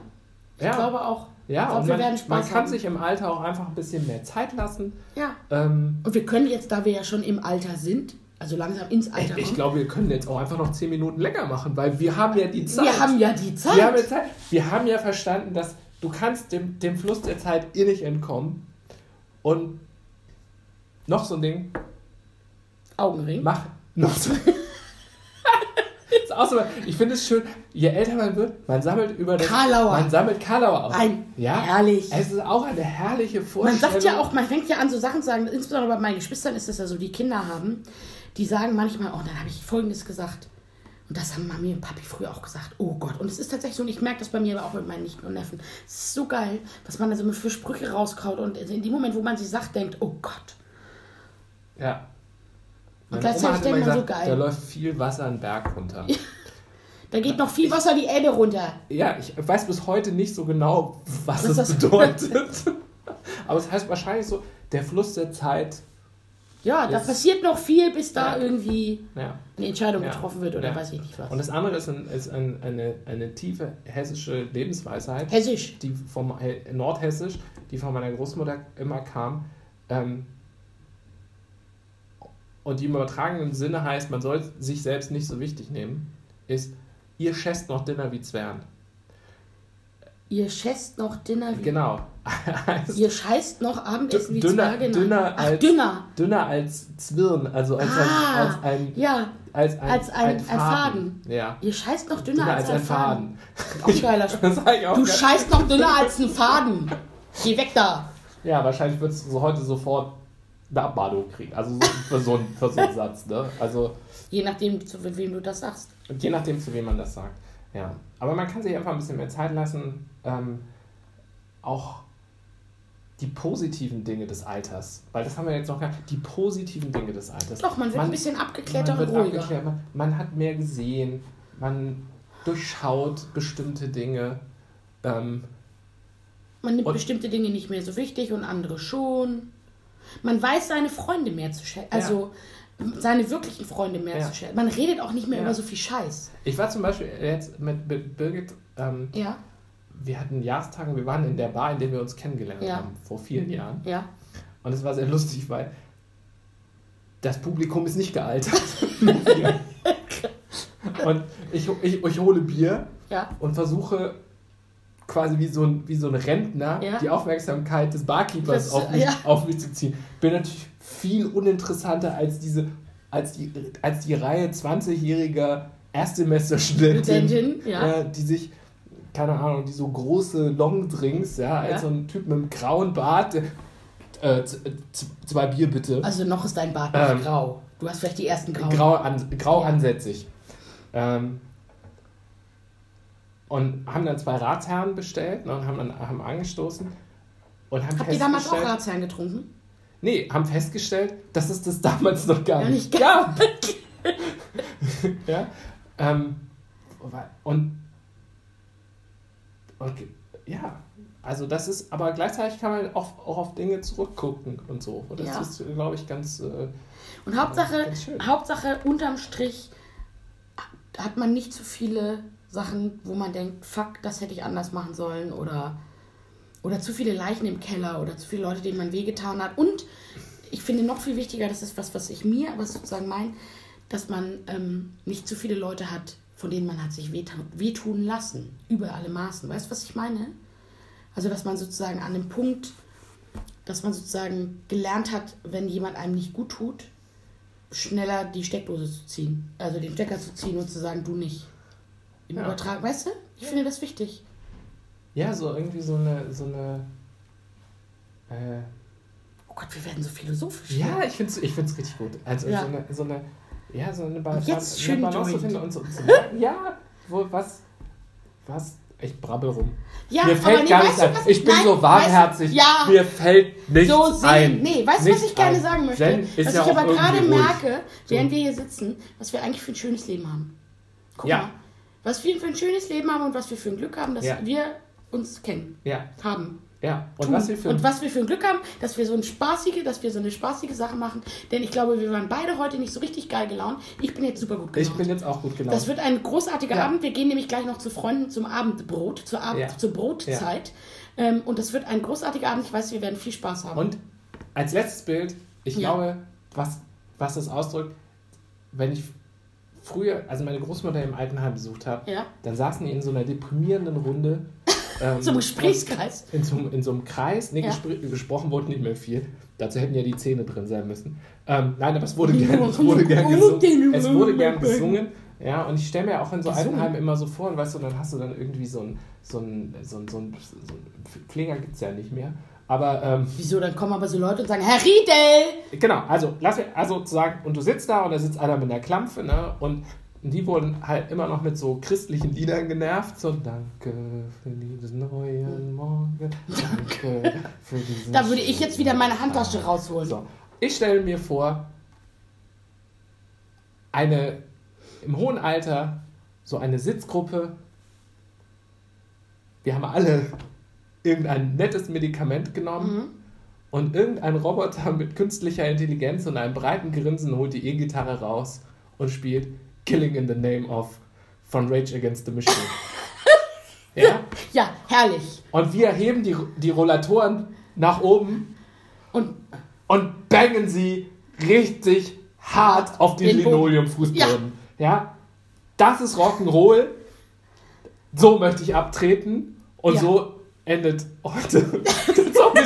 ich ja. glaube auch. Ja, glaub, und man, man kann sich im Alter auch einfach ein bisschen mehr Zeit lassen. Ja. Ähm, und wir können jetzt, da wir ja schon im Alter sind, also langsam ins Alter Ich, ich glaube, wir können jetzt auch einfach noch zehn Minuten länger machen, weil wir haben ja die Zeit. Wir haben ja die Zeit. Wir haben ja, Zeit. Wir haben ja verstanden, dass du kannst dem, dem Fluss der Zeit eh nicht entkommen. Und noch so ein Ding, Augenring. Mach noch so. auch so, ich finde es schön, je älter man wird, man sammelt über das. Karlauer. Man sammelt Karlauer auf. Ein ja? herrlich. Es ist auch eine herrliche Vorstellung. Man sagt ja auch, man fängt ja an, so Sachen zu sagen, insbesondere bei meinen Geschwistern ist es ja so, die Kinder haben, die sagen manchmal, oh, dann habe ich Folgendes gesagt. Und das haben Mami und Papi früher auch gesagt. Oh Gott. Und es ist tatsächlich so, und ich merke das bei mir aber auch mit meinen Nichten und Neffen. Es ist so geil, was man da so für Sprüche rauskaut. Und in dem Moment, wo man sie sagt, denkt, oh Gott. Ja. Und gleichzeitig denkt man gesagt, so geil. Da läuft viel Wasser einen Berg runter. da geht noch viel Wasser die Elbe runter. Ja, ich weiß bis heute nicht so genau, was, was das bedeutet. Aber es heißt wahrscheinlich so, der Fluss der Zeit. Ja, da passiert noch viel, bis da ja. irgendwie ja. eine Entscheidung ja. getroffen wird oder weiß ich nicht was. Und das andere ist, ein, ist ein, eine, eine tiefe hessische Lebensweisheit. Hessisch. Die vom Nordhessisch, die von meiner Großmutter immer kam. Ähm, und die im übertragenen Sinne heißt, man soll sich selbst nicht so wichtig nehmen, ist, ihr schätzt noch Dinner wie Zwern. Ihr schätzt noch Dinner wie... Genau. Ihr scheißt noch Abendessen wie dünner, Zwerge. Dünner als, dünner. dünner als Zwirn, also als, ah, ein, als ein... Ja, als ein, als ein, ein, Faden. Faden. Ja. Ihr scheißt noch dünner, dünner als, als, ein Faden. Faden. Auch geiler Spruch. Du scheißt noch dünner als ein Faden. Geh weg da. Ja, wahrscheinlich wird es heute sofort eine Abmahnung kriegen. Also für so, einen, für so einen Satz. Ne? Also, je nachdem, zu wem du das sagst. Je nachdem, zu wem man das sagt. Ja. Aber man kann sich einfach ein bisschen mehr Zeit lassen. Ähm, auch die positiven Dinge des Alters. Weil das haben wir jetzt noch gar nicht. Die positiven Dinge des Alters. Doch, man wird man, ein bisschen abgeklärter und ruhiger. Abgeklärt, man, man, hat mehr gesehen. Man durchschaut bestimmte Dinge. Ähm, man nimmt bestimmte Dinge nicht mehr so wichtig und andere schon. Man weiß seine Freunde mehr zu schätzen. Also ja. seine wirklichen Freunde mehr ja. zu schätzen. Man redet auch nicht mehr ja. über so viel Scheiß. Ich war zum Beispiel jetzt mit, Birgit. Ähm, ja. Wir hatten Jahrestag und wir waren in der Bar, in der wir uns kennengelernt haben, vor vielen Jahren. Ja. Und es war sehr lustig, weil das Publikum ist nicht gealtert. und ich, ich, ich hole Bier ja. und versuche quasi wie so ein, wie so ein Rentner ja. die Aufmerksamkeit des Barkeepers das, auf, mich, ja. auf mich zu ziehen. Bin natürlich viel uninteressanter als diese, als die, als die Reihe 20-jähriger Erstsemesterstudentin, ja. äh, die sich, keine Ahnung, die so große Longdrinks, ja, als ja. so ein Typ mit einem grauen Bart, äh, zwei Bier bitte. Also noch ist dein Bart nicht ähm, grau. Du hast vielleicht die ersten grauen. Grau, an, grau ja. ansätzig. Ähm, und haben dann zwei Ratsherren bestellt ne, und haben dann haben angestoßen. Und haben Habt ihr damals auch Ratsherren getrunken? Nee, haben festgestellt, dass es das damals noch gar, gar nicht gab. ja. Ähm, und, und ja, also das ist, aber gleichzeitig kann man auch, auch auf Dinge zurückgucken und so. Und das ja. ist, glaube ich, ganz. Äh, und Hauptsache, Hauptsache unterm Strich hat man nicht zu viele Sachen, wo man denkt, fuck, das hätte ich anders machen sollen oder, oder zu viele Leichen im Keller oder zu viele Leute, denen man wehgetan hat. Und ich finde noch viel wichtiger, das ist was, was ich mir, was sozusagen mein, dass man ähm, nicht zu viele Leute hat, von denen man hat sich wehtun lassen, über alle Maßen. Weißt du, was ich meine? Also, dass man sozusagen an dem Punkt, dass man sozusagen gelernt hat, wenn jemand einem nicht gut tut, schneller die Steckdose zu ziehen. Also den Stecker zu ziehen und zu sagen, du nicht. Im ja. Übertrag, weißt du? Ich ja. finde das wichtig. Ja, so irgendwie so eine, so eine. Äh, oh Gott, wir werden so philosophisch. Ja, ich finde es ich find's richtig gut. Also ja. so eine, so eine, ja, so eine, ba jetzt schön Balance zu finden und so, so ja, wo, was, was ich brabbel rum. Ja, mir fällt nee, gar nichts ein. Ich bin nein, so warmherzig. Ja, mir fällt nichts so sehen, ein. Nee, weißt du, was ich gerne ein. sagen möchte? was ja ich aber gerade merke, während wir hier sitzen, was wir eigentlich für ein schönes Leben haben. Guck ja. mal. Was wir für ein schönes Leben haben und was wir für ein Glück haben, dass ja. wir uns kennen. Ja. Haben. Ja, und was, wir für und was wir für ein Glück haben, dass wir so ein spaßige, dass wir so eine spaßige Sache machen. Denn ich glaube, wir waren beide heute nicht so richtig geil gelaunt. Ich bin jetzt super gut gelaunt. Ich bin jetzt auch gut gelaunt. Das wird ein großartiger ja. Abend. Wir gehen nämlich gleich noch zu Freunden zum Abendbrot, zur, Abend, ja. zur Brotzeit. Ja. Ähm, und das wird ein großartiger Abend. Ich weiß, wir werden viel Spaß haben. Und als letztes Bild, ich glaube, was, was das ausdrückt, wenn ich früher, also meine Großmutter im Altenheim besucht habe, dann saßen die in so einer deprimierenden Runde ähm, so Gesprächskreis. In so, in so einem Kreis. Nee, ja. gesprochen wurde nicht mehr viel. Dazu hätten ja die Zähne drin sein müssen. Ähm, nein, aber es wurde gern, es wurde gern gesungen. Es wurde gern gesungen. Ja, und ich stelle mir auch in so Altenheimen immer so vor, und weißt du, dann hast du dann irgendwie so ein, so ein, so ein, so ein, so ein Klinger gibt es ja nicht mehr. Aber, ähm, Wieso, dann kommen aber so Leute und sagen, Herr Riedel! Genau, also, lass mir, also sagen, und du sitzt da und da sitzt einer mit einer Klampfe, ne, und und die wurden halt immer noch mit so christlichen Liedern genervt. So, danke für diesen neuen Morgen. Danke für diesen Da würde ich jetzt wieder meine Handtasche rausholen. So, ich stelle mir vor, eine im hohen Alter, so eine Sitzgruppe. Wir haben alle irgendein nettes Medikament genommen. Mhm. Und irgendein Roboter mit künstlicher Intelligenz und einem breiten Grinsen holt die E-Gitarre raus und spielt Killing in the Name of von Rage Against the Machine. ja? Ja, herrlich. Und wir heben die, die Rollatoren nach oben und, und bangen sie richtig hart auf den, den Linoleumfußboden. Ja. ja. Das ist Rock'n'Roll. So möchte ich abtreten. Und ja. so endet heute der Zombie